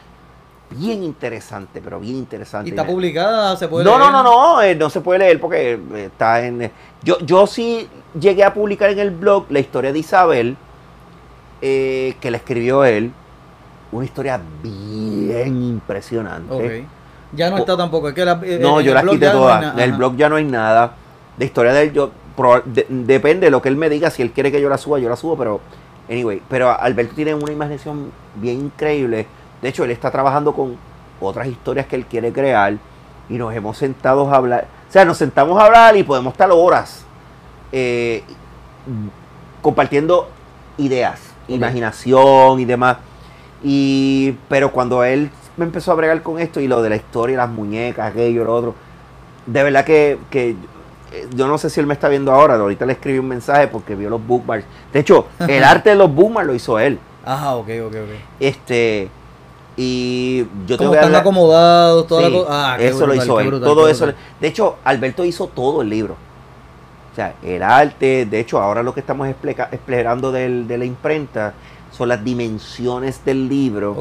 Speaker 2: Bien interesante, pero bien interesante.
Speaker 1: Y está publicada, se puede
Speaker 2: no, no,
Speaker 1: leer.
Speaker 2: no, no, eh, no se puede leer porque eh, está en... eh, Yo, yo sí llegué a publicar en el blog la historia de Isabel, eh, que la escribió él. Una historia bien impresionante.
Speaker 1: Ok. Ya no está tampoco. Es que la,
Speaker 2: No, yo
Speaker 1: blog
Speaker 2: quité
Speaker 1: no nada.
Speaker 2: En el blog ya no hay nada. De historia de él, yo... de- depende de lo que él me diga. Si él quiere que yo la suba, yo la subo, pero... Anyway, pero Alberto tiene una imaginación bien increíble. De hecho, él está trabajando con otras historias que él quiere crear. Y nos hemos sentado a hablar. O sea, nos sentamos a hablar y podemos estar horas eh, compartiendo ideas, imaginación y demás. Y, pero cuando él me empezó a bregar con esto y lo de la historia, las muñecas, aquello, lo otro, de verdad que, que, yo no sé si él me está viendo ahora, ahorita le escribí un mensaje porque vio los bookmarks. De hecho, el *laughs* arte de los bookmarks lo hizo él.
Speaker 1: Ajá, ok, ok, ok.
Speaker 2: Este, y yo te
Speaker 1: Como
Speaker 2: voy a
Speaker 1: están acomodados, toda
Speaker 2: Sí,
Speaker 1: la cosa. Ah, qué
Speaker 2: eso lo
Speaker 1: brutal,
Speaker 2: hizo
Speaker 1: qué
Speaker 2: él.
Speaker 1: brutal,
Speaker 2: todo eso. De hecho, Alberto hizo todo el libro. O sea, el arte, de hecho, ahora lo que estamos explorando del- de la imprenta son las dimensiones del libro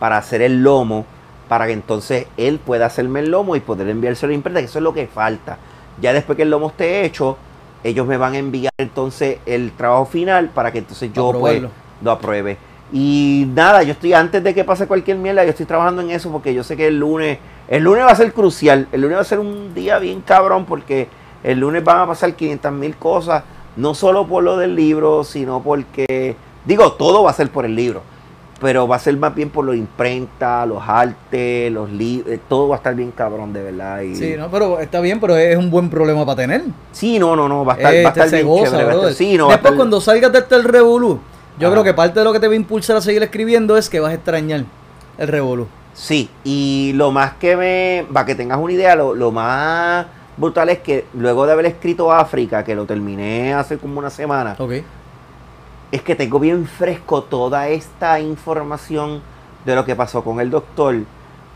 Speaker 2: para hacer el lomo, para que entonces él pueda hacerme el lomo y poder enviarse a la imprenta, que eso es lo que falta. Ya después que el lomo esté hecho, ellos me van a enviar entonces el trabajo final para que entonces yo pues, lo apruebe. Y nada, yo estoy antes de que pase cualquier mierda, yo estoy trabajando en eso porque yo sé que el lunes, el lunes va a ser crucial, el lunes va a ser un día bien cabrón porque el lunes van a pasar 500 mil cosas, no solo por lo del libro, sino porque, digo, todo va a ser por el libro, pero va a ser más bien por lo de imprenta, los artes, los libros, todo va a estar bien cabrón de verdad. Y,
Speaker 1: Sí, no, pero está bien, pero es un buen problema para tener.
Speaker 2: Sí, no, no, no, va a estar, va a
Speaker 1: Este,
Speaker 2: estar bien
Speaker 1: goza,
Speaker 2: chévere, va a estar-
Speaker 1: brother.
Speaker 2: sí, no, va a
Speaker 1: Después,
Speaker 2: estar-
Speaker 1: cuando salgas de este Revolú, yo creo que parte de lo que te va a impulsar a seguir escribiendo es que vas a extrañar el Revolú.
Speaker 2: Sí, y lo más que me. Para que tengas una idea, lo, lo más brutal es que luego de haber escrito África, que lo terminé hace como una semana,
Speaker 1: Ok.
Speaker 2: Es que tengo bien fresco toda esta información de lo que pasó con el doctor.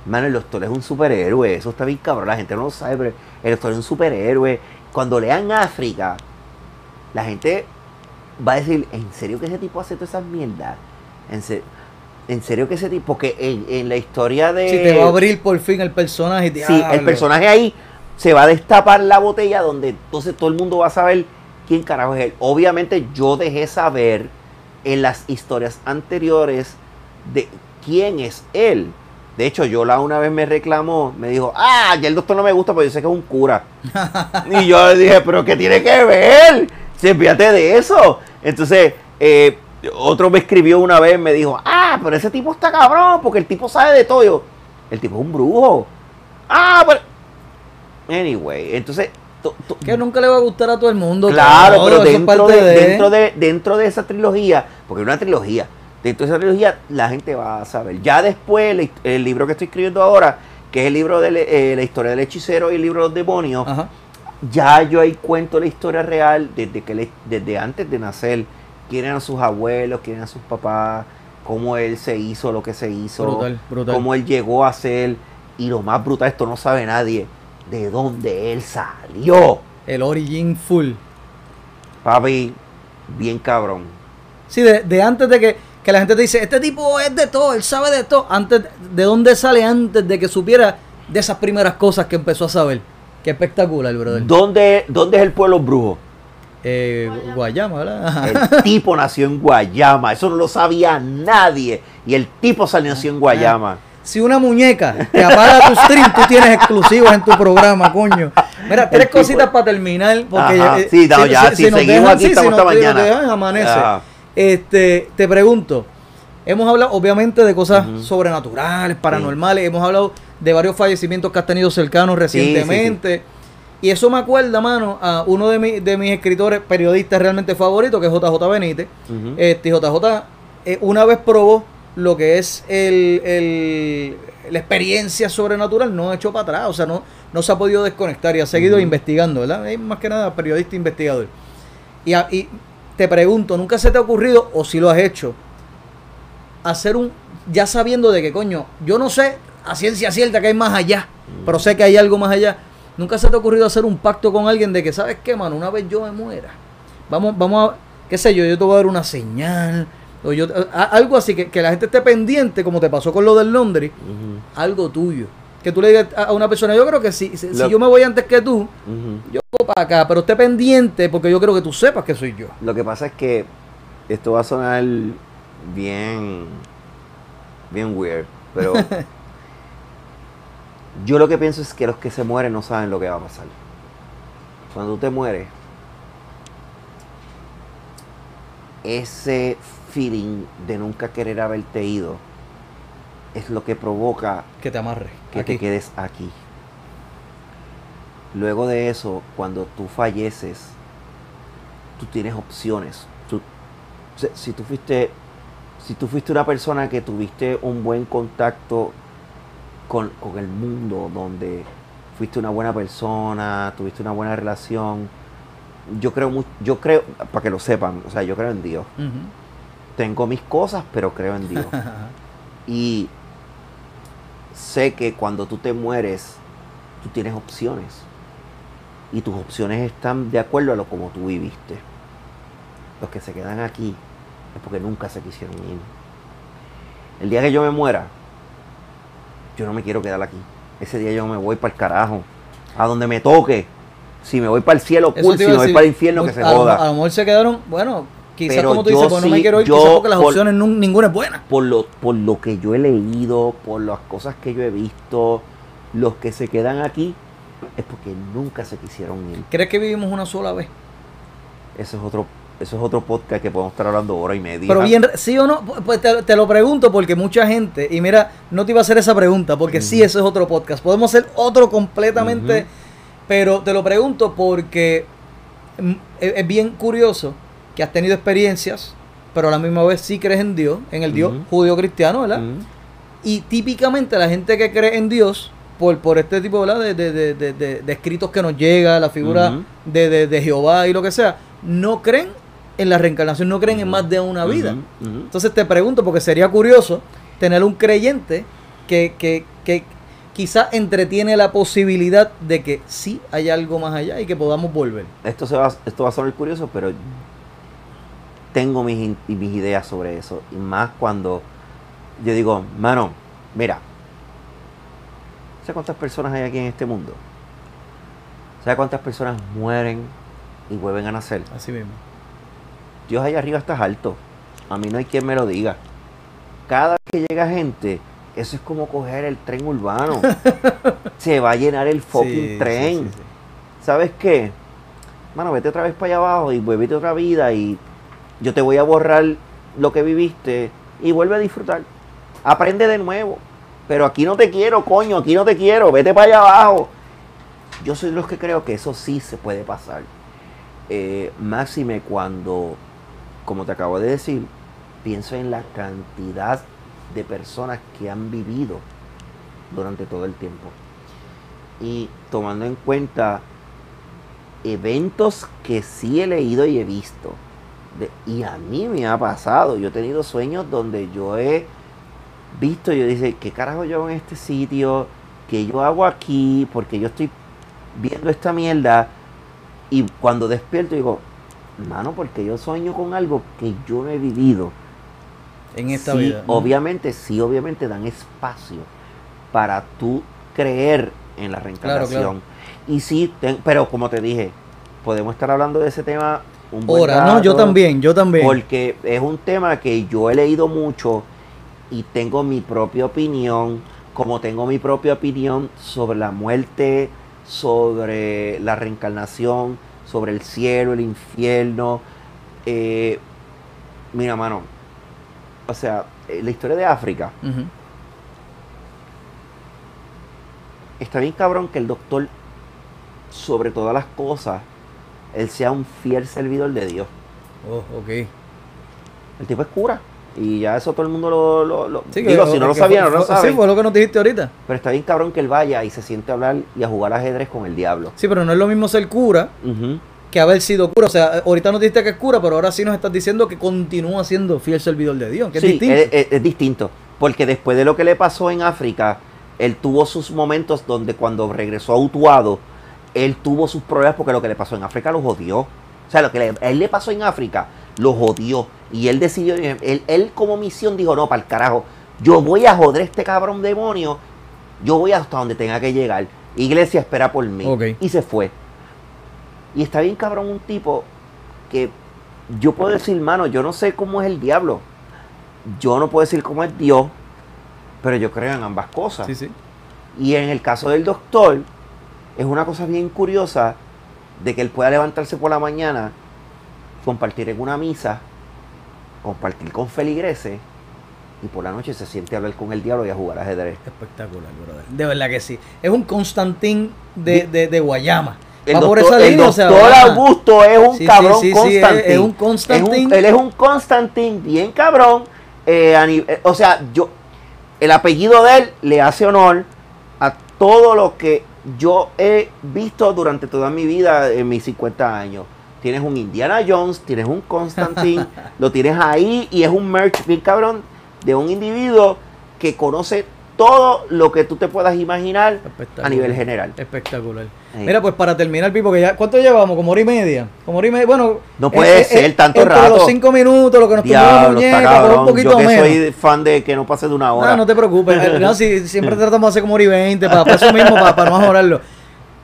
Speaker 2: Mano, el doctor es un superhéroe, eso está bien cabrón, la gente no lo sabe, pero el doctor es un superhéroe. Cuando lean África, la gente va a decir, ¿en serio que ese tipo hace todas esas mierdas? ¿En, se- en serio que ese tipo? Porque en, en la historia de...
Speaker 1: Si te va a abrir por fin el personaje.
Speaker 2: Sí,
Speaker 1: diablo.
Speaker 2: el personaje ahí se va a destapar la botella donde entonces todo el mundo va a saber quién carajo es él. Obviamente yo dejé saber en las historias anteriores de quién es él. De hecho, Yola una vez me reclamó, me dijo, ah, ya el doctor no me gusta porque yo sé que es un cura. *laughs* y yo le dije, pero ¿qué tiene que ver? Sí, fíjate de eso. Entonces, eh, otro me escribió una vez, me dijo, ah, pero ese tipo está cabrón porque el tipo sabe de todo. Yo, el tipo es un brujo. Ah, pero... Anyway, entonces...
Speaker 1: Que nunca le va a gustar a todo el mundo.
Speaker 2: Claro,
Speaker 1: todo,
Speaker 2: pero dentro de, dentro, de, dentro de esa trilogía, porque es una trilogía, dentro de esa trilogía la gente va a saber. Ya después, el, el libro que estoy escribiendo ahora, que es el libro de eh, la historia del hechicero y el libro de los demonios,
Speaker 1: Ajá.
Speaker 2: ya yo ahí cuento la historia real desde, que le- desde antes de nacer. Quién eran sus abuelos, quién eran sus papás, cómo él se hizo lo que se hizo,
Speaker 1: Brutal, brutal.
Speaker 2: cómo él llegó a ser. Y lo más brutal, esto no sabe nadie, de dónde él salió.
Speaker 1: El origin full.
Speaker 2: Papi, bien cabrón.
Speaker 1: Sí, de, de antes de que, que la gente te dice, este tipo es de todo, él sabe de todo. Antes, ¿De dónde sale antes de que supiera de esas primeras cosas que empezó a saber? Qué espectacular, brother.
Speaker 2: ¿Dónde, ¿Dónde es el pueblo brujo?
Speaker 1: Eh, Guayama, ¿verdad?
Speaker 2: El *laughs* tipo nació en Guayama. Eso no lo sabía nadie. Y el tipo salió nació en Guayama.
Speaker 1: Si una muñeca te apaga tu stream, tú tienes exclusivos en tu programa, coño. Mira, tres
Speaker 2: tipo-
Speaker 1: cositas para terminar. Porque
Speaker 2: Ajá,
Speaker 1: eh,
Speaker 2: sí, no, ya, sí,
Speaker 1: nos
Speaker 2: seguimos aquí,
Speaker 1: sí,
Speaker 2: estamos
Speaker 1: nos-
Speaker 2: hasta
Speaker 1: si nos
Speaker 2: mañana.
Speaker 1: dejan, amanece.
Speaker 2: Ajá.
Speaker 1: Este, te pregunto, hemos hablado obviamente de cosas
Speaker 2: Ujú.
Speaker 1: sobrenaturales, paranormales, hemos hablado de varios fallecimientos que has tenido cercanos
Speaker 2: Sí, sí, sí.
Speaker 1: recientemente. Y eso me acuerda, mano, a uno de, mi- de mis escritores periodistas realmente favoritos, que es JJ Benítez.
Speaker 2: Ujú.
Speaker 1: Este JJ eh, una vez probó lo que es el, el- la experiencia sobrenatural, no echó para atrás, o sea, no, no se ha podido desconectar y ha seguido investigando, ¿verdad? Es más que nada periodista investigador. Y, a- y te pregunto, ¿nunca se te ha ocurrido, o si lo has hecho, hacer un, ya sabiendo de que coño, yo no sé a ciencia cierta que hay más allá, pero sé que hay algo más allá. ¿Nunca se te ha ocurrido hacer un pacto con alguien de que, ¿sabes qué, mano? Una vez yo me muera, vamos, vamos a, qué sé yo, yo te voy a dar una señal, o yo, a- algo así, que, que la gente esté pendiente, como te pasó con lo del Londres, algo tuyo. Que tú le digas a una persona, yo creo que si, si, yo me voy antes que tú, yo voy para acá, pero esté pendiente porque yo creo que tú sepas que soy yo.
Speaker 2: Lo que pasa es que esto va a sonar bien, bien weird, pero *laughs* yo lo que pienso es que los que se mueren no saben lo que va a pasar. Cuando tú te mueres, ese feeling de nunca querer haberte ido es lo que provoca
Speaker 1: Que te amarre.
Speaker 2: que
Speaker 1: aquí.
Speaker 2: te quedes aquí. Luego de eso, cuando tú falleces, tú tienes opciones. Tú- si, tú fuiste, si tú fuiste una persona que tuviste un buen contacto con, con el mundo, donde fuiste una buena persona, tuviste una buena relación, yo creo, yo creo, para que lo sepan, o sea, yo creo en Dios. Tengo mis cosas, pero creo en Dios. *laughs* Y sé que cuando tú te mueres, tú tienes opciones. Y tus opciones están de acuerdo a lo como tú viviste. Los que se quedan aquí es porque nunca se quisieron ir. El día que yo me muera, yo no me quiero quedar aquí. Ese día yo me voy para el carajo. A donde me toque. Si me voy para el cielo, cool. Si me voy para el infierno, que se joda.
Speaker 1: a lo mejor se quedaron, bueno, quizás
Speaker 2: Pero
Speaker 1: como tú dices, pues no me
Speaker 2: sí-
Speaker 1: quiero ir,
Speaker 2: yo
Speaker 1: quizás porque las
Speaker 2: por-
Speaker 1: opciones nun- ninguna es buena.
Speaker 2: por lo, por lo que yo he leído, por las cosas que yo he visto, los que se quedan aquí es porque nunca se quisieron ir.
Speaker 1: ¿Crees que vivimos una sola vez?
Speaker 2: Eso es otro, eso es otro podcast que podemos estar hablando hora y media.
Speaker 1: Pero bien, ¿sí o no? Pu- Pues te, te lo pregunto porque mucha gente, y mira, no te iba a hacer esa pregunta porque sí,
Speaker 2: Ujú.
Speaker 1: ese es otro podcast. Podemos hacer otro completamente,
Speaker 2: Ujú.
Speaker 1: pero te lo pregunto porque mm, es, es bien curioso que has tenido experiencias, pero a la misma vez sí crees en Dios, en el Dios
Speaker 2: Ujú.
Speaker 1: judío-cristiano, ¿verdad? Y típicamente la gente que cree en Dios, por, por este tipo ¿verdad? De, de, de, de- de- de escritos que nos llega, la figura
Speaker 2: Ujú.
Speaker 1: de, de- de Jehová y lo que sea, no creen en la reencarnación, no creen en más de una vida. Entonces te pregunto, porque sería curioso tener un creyente que, que, que quizá entretiene la posibilidad de que sí hay algo más allá y que podamos volver.
Speaker 2: Esto, se va, esto va a sonar curioso, pero tengo mis, mis ideas sobre eso. Y más cuando yo digo, mano, mira, ¿sabes cuántas personas hay aquí en este mundo? ¿Sabes cuántas personas mueren y vuelven a nacer?
Speaker 1: Así mismo.
Speaker 2: Dios allá arriba está alto. A mí no hay quien me lo diga. Cada vez que llega gente, eso es como coger el tren urbano. *laughs* Se va a llenar el fucking
Speaker 1: Sí,
Speaker 2: tren.
Speaker 1: sí, sí.
Speaker 2: ¿Sabes qué? Mano, vete otra vez para allá abajo y vuelve otra vida y yo te voy a borrar lo que viviste y vuelve a disfrutar. Aprende de nuevo. Pero aquí no te quiero, coño, aquí no te quiero. Vete para allá abajo. Yo soy de los que creo que eso sí se puede pasar. Eh, máxime cuando, como te acabo de decir, pienso en la cantidad de personas que han vivido durante todo el tiempo. Y tomando en cuenta eventos que sí he leído y he visto. De- y a mí me ha pasado. Yo he tenido sueños donde yo he visto, yo dice, ¿qué carajo yo hago en este sitio? ¿Qué yo hago aquí? Porque yo estoy viendo esta mierda. Y cuando despierto digo, mano, porque yo sueño con algo que yo no he vivido.
Speaker 1: En esta
Speaker 2: Sí,
Speaker 1: vida. ¿no?
Speaker 2: obviamente, sí, obviamente dan espacio para tú creer en la reencarnación.
Speaker 1: claro.
Speaker 2: Y sí, pero como te dije, podemos estar hablando de ese tema un buen
Speaker 1: Ahora, no, yo también, yo también.
Speaker 2: Porque es un tema que yo he leído mucho y tengo mi propia opinión, como tengo mi propia opinión sobre la muerte, sobre la reencarnación, sobre el cielo, el infierno. Eh, mira, mano, o sea, eh, la historia de África, está bien cabrón que el doctor, sobre todas las cosas, él sea un fiel servidor de Dios.
Speaker 1: Oh, ok.
Speaker 2: El tipo es cura. Y ya eso todo el mundo lo... lo- lo-
Speaker 1: Sí, que-
Speaker 2: digo, si no lo
Speaker 1: que
Speaker 2: sabía,
Speaker 1: fue-
Speaker 2: no lo
Speaker 1: fue-
Speaker 2: sabe.
Speaker 1: Sí, fue lo que nos dijiste ahorita.
Speaker 2: Pero está bien cabrón que él vaya y se siente a hablar y a jugar ajedrez con el diablo.
Speaker 1: Sí, pero no es lo mismo ser cura que haber sido cura. O sea, ahorita nos dijiste que es cura, pero ahora sí nos estás diciendo que continúa siendo fiel servidor de Dios. Que es
Speaker 2: Sí,
Speaker 1: distinto.
Speaker 2: Es, es- es distinto. Porque después de lo que le pasó en África, él tuvo sus momentos donde cuando regresó a Utuado, él tuvo sus problemas porque lo que le pasó en África lo jodió. O sea, lo que le- a él le pasó en África lo jodió. Y él decidió, él, él como misión dijo, no, para el carajo, yo voy a joder a este cabrón demonio, yo voy hasta donde tenga que llegar. Iglesia espera por mí. Y se fue. Y está bien cabrón un tipo que yo puedo decir, mano, yo no sé cómo es el diablo. Yo no puedo decir cómo es Dios, pero yo creo en ambas cosas.
Speaker 1: Sí, sí.
Speaker 2: Y en el caso del doctor, es una cosa bien curiosa de que él pueda levantarse por la mañana, compartir en una misa, compartir con feligreses, y por la noche se siente a hablar con el diablo y a jugar ajedrez.
Speaker 1: Espectacular, brother. De verdad que sí. Es un Constantín de, de, de Guayama.
Speaker 2: El
Speaker 1: Va por
Speaker 2: doctor,
Speaker 1: esa
Speaker 2: el
Speaker 1: línea, o sea,
Speaker 2: doctor Augusto es un
Speaker 1: Sí,
Speaker 2: cabrón
Speaker 1: sí, sí,
Speaker 2: Constantín.
Speaker 1: es- es un Constantín.
Speaker 2: él es un Constantín bien cabrón. eh, a eh, o sea, yo el apellido de él le hace honor a todo lo que yo he visto durante toda mi vida en mis 50 años. Tienes un Indiana Jones, tienes un Constantín, *laughs* lo tienes ahí y es un merch bien cabrón de un individuo que conoce todo lo que tú te puedas imaginar a nivel general.
Speaker 1: Espectacular.
Speaker 2: Sí.
Speaker 1: Mira, pues para terminar, Pipo, que ya, ¿cuánto llevamos? Como hora y media. Como hora y media. Bueno,
Speaker 2: No puede ser tanto
Speaker 1: entre
Speaker 2: rato.
Speaker 1: los cinco minutos, lo que nos tomó muñeca, un poquito
Speaker 2: Yo que
Speaker 1: menos.
Speaker 2: soy fan de que no pase de una hora.
Speaker 1: No, no te preocupes. Eh, *laughs* no, si- siempre tratamos de hacer como hora y 20, para, para eso mismo, para, para no mejorarlo.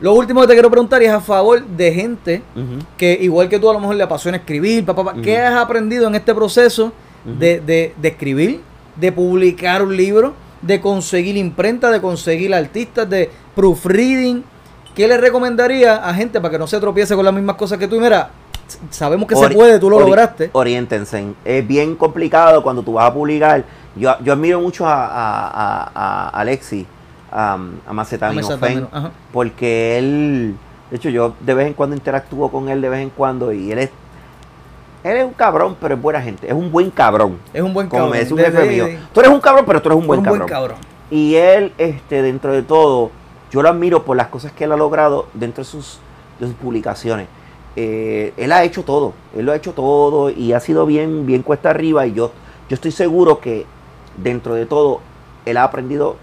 Speaker 1: Lo último que te quiero preguntar es a favor de gente que, igual que tú, a lo mejor le apasiona escribir, papá, ¿qué has aprendido en este proceso de, de- de escribir, de publicar un libro, de conseguir imprenta, de conseguir artistas, de proofreading? ¿Qué le recomendaría a gente para que no se tropiece con las mismas cosas que tú? Y Mira, sabemos que se puede, tú lo
Speaker 2: ori-
Speaker 1: lograste.
Speaker 2: Oriéntense. Es bien complicado cuando tú vas a publicar. Yo, yo admiro mucho a, a, a- a Alexi, a, porque él, de hecho, yo de vez en cuando interactúo con él de vez en cuando y él es, él es un cabrón, pero es buena gente. Es un buen cabrón.
Speaker 1: Es un buen
Speaker 2: Como
Speaker 1: cabrón.
Speaker 2: me dice un jefe
Speaker 1: de-
Speaker 2: mío. Tú eres un cabrón, pero tú eres un buen
Speaker 1: un
Speaker 2: cabrón.
Speaker 1: buen cabrón.
Speaker 2: Y él, este, dentro de todo, yo lo admiro por las cosas que él ha logrado dentro de sus, de sus publicaciones. Eh, él ha hecho todo, él lo ha hecho todo y ha sido bien, bien cuesta arriba y yo, yo estoy seguro que dentro de todo, él ha aprendido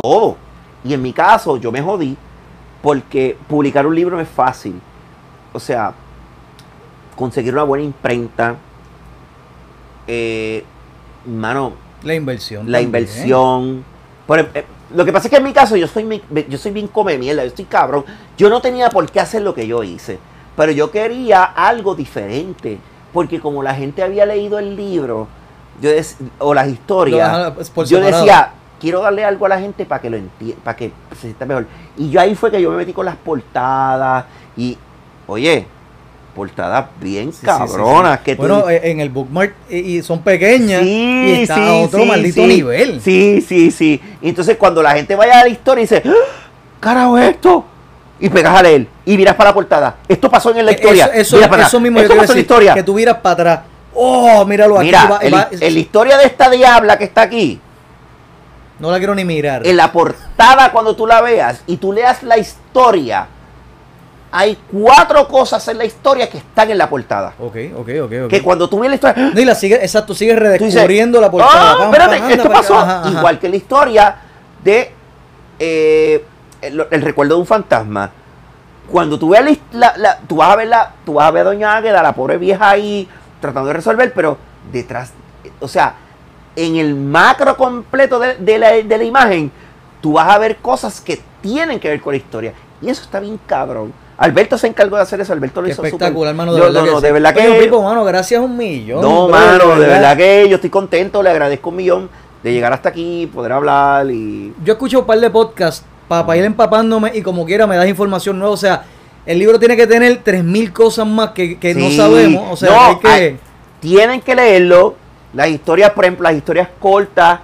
Speaker 2: todo. Y en mi caso, yo me jodí porque publicar un libro no es fácil. O sea, conseguir una buena imprenta, eh, mano,
Speaker 1: La inversión.
Speaker 2: la
Speaker 1: también.
Speaker 2: inversión. Por em- eh, lo que pasa es que en mi caso yo soy, mi- yo soy bien come mierda, yo estoy cabrón. Yo no tenía por qué hacer lo que yo hice, pero yo quería algo diferente, porque como la gente había leído el libro yo o las historias,
Speaker 1: pues,
Speaker 2: yo decía, quiero darle algo a la gente para que lo entienda, para que se sienta mejor. Y yo ahí fue que yo me metí con las portadas y, oye, portadas bien
Speaker 1: Sí, sí, sí,
Speaker 2: cabronas.
Speaker 1: sí.
Speaker 2: Que
Speaker 1: bueno, en el bookmark eh, y son pequeñas y está a otro maldito nivel.
Speaker 2: Sí, sí, sí. Entonces cuando la gente vaya a la historia y dice, ¡Ah! carajo esto, y pegas a leer y miras para la portada. Esto pasó en la historia.
Speaker 1: Eso, eso,
Speaker 2: para
Speaker 1: eso mismo yo
Speaker 2: en la historia.
Speaker 1: que tú miras para atrás. Oh, míralo aquí.
Speaker 2: Mira,
Speaker 1: va-
Speaker 2: el-
Speaker 1: va-
Speaker 2: en la historia de esta diabla que está aquí,
Speaker 1: no la quiero ni mirar.
Speaker 2: en la portada cuando tú la veas y tú leas la historia, hay cuatro cosas en la historia que están en la portada.
Speaker 1: Ok, ok, ok, ok.
Speaker 2: Que cuando tú ves la historia,
Speaker 1: No, y la sigue, exacto, sigues
Speaker 2: dices,
Speaker 1: redescubriendo la portada.
Speaker 2: "Ah,
Speaker 1: Pam,
Speaker 2: espérate,
Speaker 1: pam, anda
Speaker 2: esto pasó.
Speaker 1: acá". Ajá, ajá.
Speaker 2: Igual que la historia de eh, el, el recuerdo de un fantasma. Cuando tú veas la, la- la- tú vas a ver la, tú vas a ver a Doña Águeda, la pobre vieja ahí, tratando de resolver, pero detrás, o sea, en el macro completo de, de la, de la imagen, tú vas a ver cosas que tienen que ver con la historia. Y eso está bien cabrón. Alberto se encargó de hacer eso, Alberto lo
Speaker 1: Qué
Speaker 2: hizo
Speaker 1: espectacular,
Speaker 2: súper-
Speaker 1: mano. De
Speaker 2: No,
Speaker 1: verdad
Speaker 2: no,
Speaker 1: que
Speaker 2: no,
Speaker 1: sí.
Speaker 2: de verdad que...
Speaker 1: Mano, gracias un millón.
Speaker 2: No,
Speaker 1: bro,
Speaker 2: mano, de verdad que yo estoy contento, le agradezco un millón de llegar hasta aquí, poder hablar y...
Speaker 1: Yo escucho un par de podcasts para ir empapándome y como quiera me das información nueva. O sea, el libro tiene que tener 3.000 cosas más que, que no sabemos. O sea,
Speaker 2: No,
Speaker 1: hay que...
Speaker 2: hay- tienen que leerlo. Las historias, por ejemplo, las historias cortas,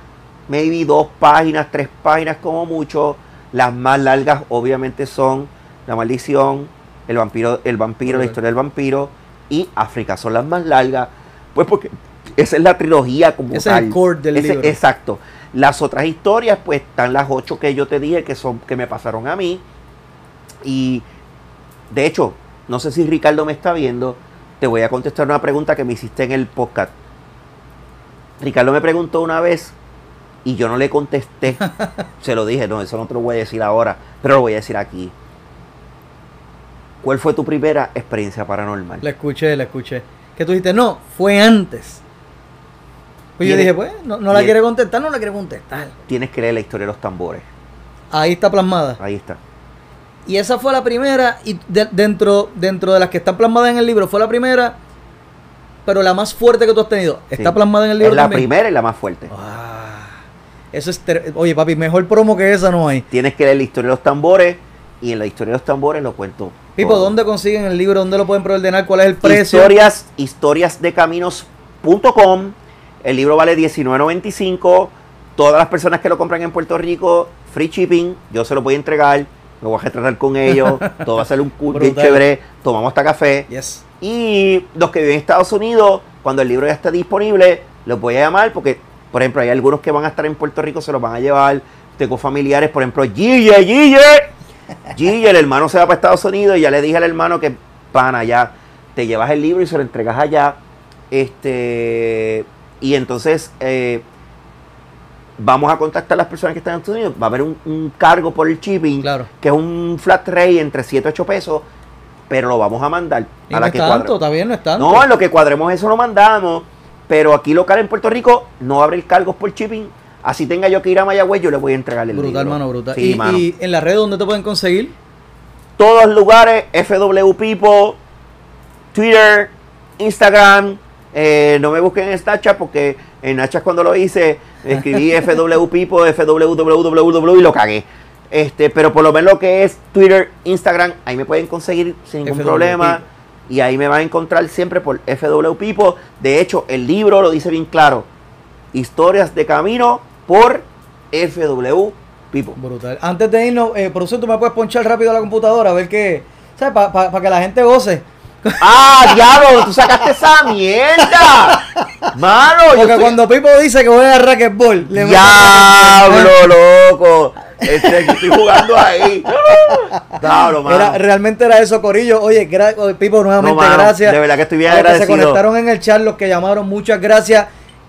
Speaker 2: maybe dos páginas, tres páginas como mucho. Las más largas, obviamente, son La Maldición, El Vampiro, el vampiro La. Historia del Vampiro y África. Son las más largas, pues porque esa es la trilogía como
Speaker 1: Ese es
Speaker 2: tal.
Speaker 1: el core del
Speaker 2: Ese-
Speaker 1: libro.
Speaker 2: Exacto. Las otras historias, pues están las ocho que yo te dije que son que me pasaron a mí. Y de hecho, no sé si Ricardo me está viendo. Te voy a contestar una pregunta que me hiciste en el podcast. Ricardo me preguntó una vez y yo no le contesté. *laughs* Se lo dije, no, eso no te lo voy a decir ahora, pero lo voy a decir aquí. ¿Cuál fue tu primera experiencia paranormal?
Speaker 1: La escuché, la escuché. Que tú dijiste, no, fue antes. Pues yo dije, pues, no, no la quiere contestar, no la quiere contestar.
Speaker 2: Tienes que leer la historia de los tambores.
Speaker 1: Ahí está plasmada.
Speaker 2: Ahí está.
Speaker 1: Y esa fue la primera, y de- dentro, dentro de las que están plasmadas en el libro, fue la primera, pero la más fuerte que tú has tenido. Está
Speaker 2: Sí.
Speaker 1: plasmada en el libro
Speaker 2: Es la
Speaker 1: también?
Speaker 2: primera y la más fuerte.
Speaker 1: Ah, eso es... Oye, papi, mejor promo que esa no hay.
Speaker 2: Tienes que leer la historia de los tambores y en la historia de los tambores lo cuento.
Speaker 1: Pipo. ¿dónde consiguen el libro? ¿Dónde lo pueden preordenar? ¿Cuál es el precio?
Speaker 2: Historias, historiasdecaminos.com. El libro vale $19.95. Todas las personas que lo compran en Puerto Rico, free shipping. Yo se lo voy a entregar. Me voy a retratar con ellos. *laughs* Todo va a ser un cool bien chévere. Tomamos hasta café.
Speaker 1: Yes.
Speaker 2: Y los que viven en Estados Unidos, cuando el libro ya esté disponible, los voy a llamar porque, por ejemplo, hay algunos que van a estar en Puerto Rico, se los van a llevar. Tengo familiares, por ejemplo, Gille, Gille. Gille, el hermano se va para Estados Unidos y ya le dije al hermano que, pana, ya te llevas el libro y se lo entregas allá. Este, y entonces eh, vamos a contactar a las personas que están en Estados Unidos. Va a haber un, un cargo por el shipping,
Speaker 1: Claro.
Speaker 2: que es un flat rate entre 7 y 8 pesos, pero lo vamos a mandar
Speaker 1: Y
Speaker 2: a
Speaker 1: no
Speaker 2: la
Speaker 1: es
Speaker 2: que
Speaker 1: tanto, está bien, no es tanto.
Speaker 2: No, en lo que cuadremos eso lo mandamos. Pero aquí local en Puerto Rico no va a haber cargos por shipping. Así tenga yo que ir a Mayagüez, yo le voy a entregar el
Speaker 1: brutal,
Speaker 2: libro.
Speaker 1: mano, brutal.
Speaker 2: Sí,
Speaker 1: y,
Speaker 2: mano.
Speaker 1: y en las redes, ¿dónde te pueden conseguir?
Speaker 2: Todos lugares, FW People, Twitter, Instagram. eh, no me busquen en Snapchat porque en Snapchat cuando lo hice escribí *laughs* FW People, FWWW y lo cagué. Este, pero por lo menos lo que es Twitter, Instagram, ahí me pueden conseguir sin ningún
Speaker 1: FW
Speaker 2: problema.
Speaker 1: People.
Speaker 2: Y ahí me van a encontrar siempre por FW People. De hecho, el libro lo dice bien claro. Historias de camino por FW People.
Speaker 1: Brutal. Antes de irnos, eh, por eso tú me puedes ponchar rápido a la computadora a ver qué. ¿Sabes? Para que la gente goce.
Speaker 2: ¡Ah, *laughs* diablo! ¡Tú sacaste esa mierda! ¡Mano!
Speaker 1: Porque cuando Pipo dice que voy a racquetball, le
Speaker 2: ¡Diablo, loco! Este, que estoy jugando ahí. ¡Diablo, mano!
Speaker 1: Era, realmente era eso, Corillo. Oye, gra- Pipo, nuevamente
Speaker 2: No, mano,
Speaker 1: gracias.
Speaker 2: de verdad que estoy bien
Speaker 1: A los que se
Speaker 2: agradecido.
Speaker 1: conectaron en el chat, los que llamaron, muchas gracias.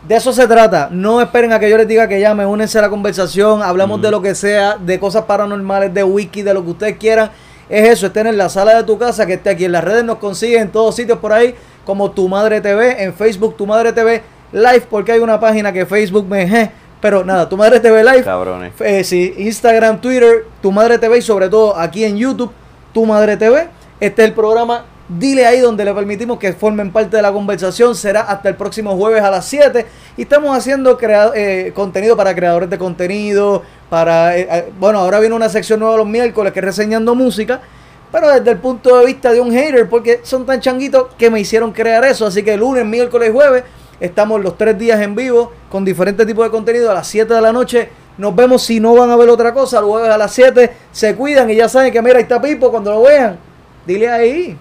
Speaker 1: De eso se trata. No esperen a que yo les diga que llamen, únense a la conversación, hablamos de lo que sea, de cosas paranormales, de wiki, de lo que ustedes quieran. Es eso, estén en la sala de tu casa, que esté aquí en las redes, nos consiguen en todos sitios por ahí, como Tu Madre TV, en Facebook Tu Madre TV Live, porque hay una página que Facebook me... pero nada, Tu Madre TV Live.
Speaker 2: Cabrones.
Speaker 1: Eh, sí, Instagram, Twitter, Tu Madre TV y sobre todo aquí en YouTube, Tu Madre TV. Este es el programa Dile ahí donde le permitimos que formen parte de la conversación. Será hasta el próximo jueves a las 7. Y estamos haciendo eh, contenido para creadores de contenido. Para, eh, eh, bueno, ahora viene una sección nueva los miércoles que es reseñando música. Pero desde el punto de vista de un hater, porque son tan changuitos que me hicieron crear eso. Así que lunes, miércoles y jueves estamos los tres días en vivo con diferentes tipos de contenido a las 7 de la noche. Nos vemos si no van a ver otra cosa. Jueves a las 7 se cuidan y ya saben que mira, ahí está Pipo cuando lo vean. Dile ahí.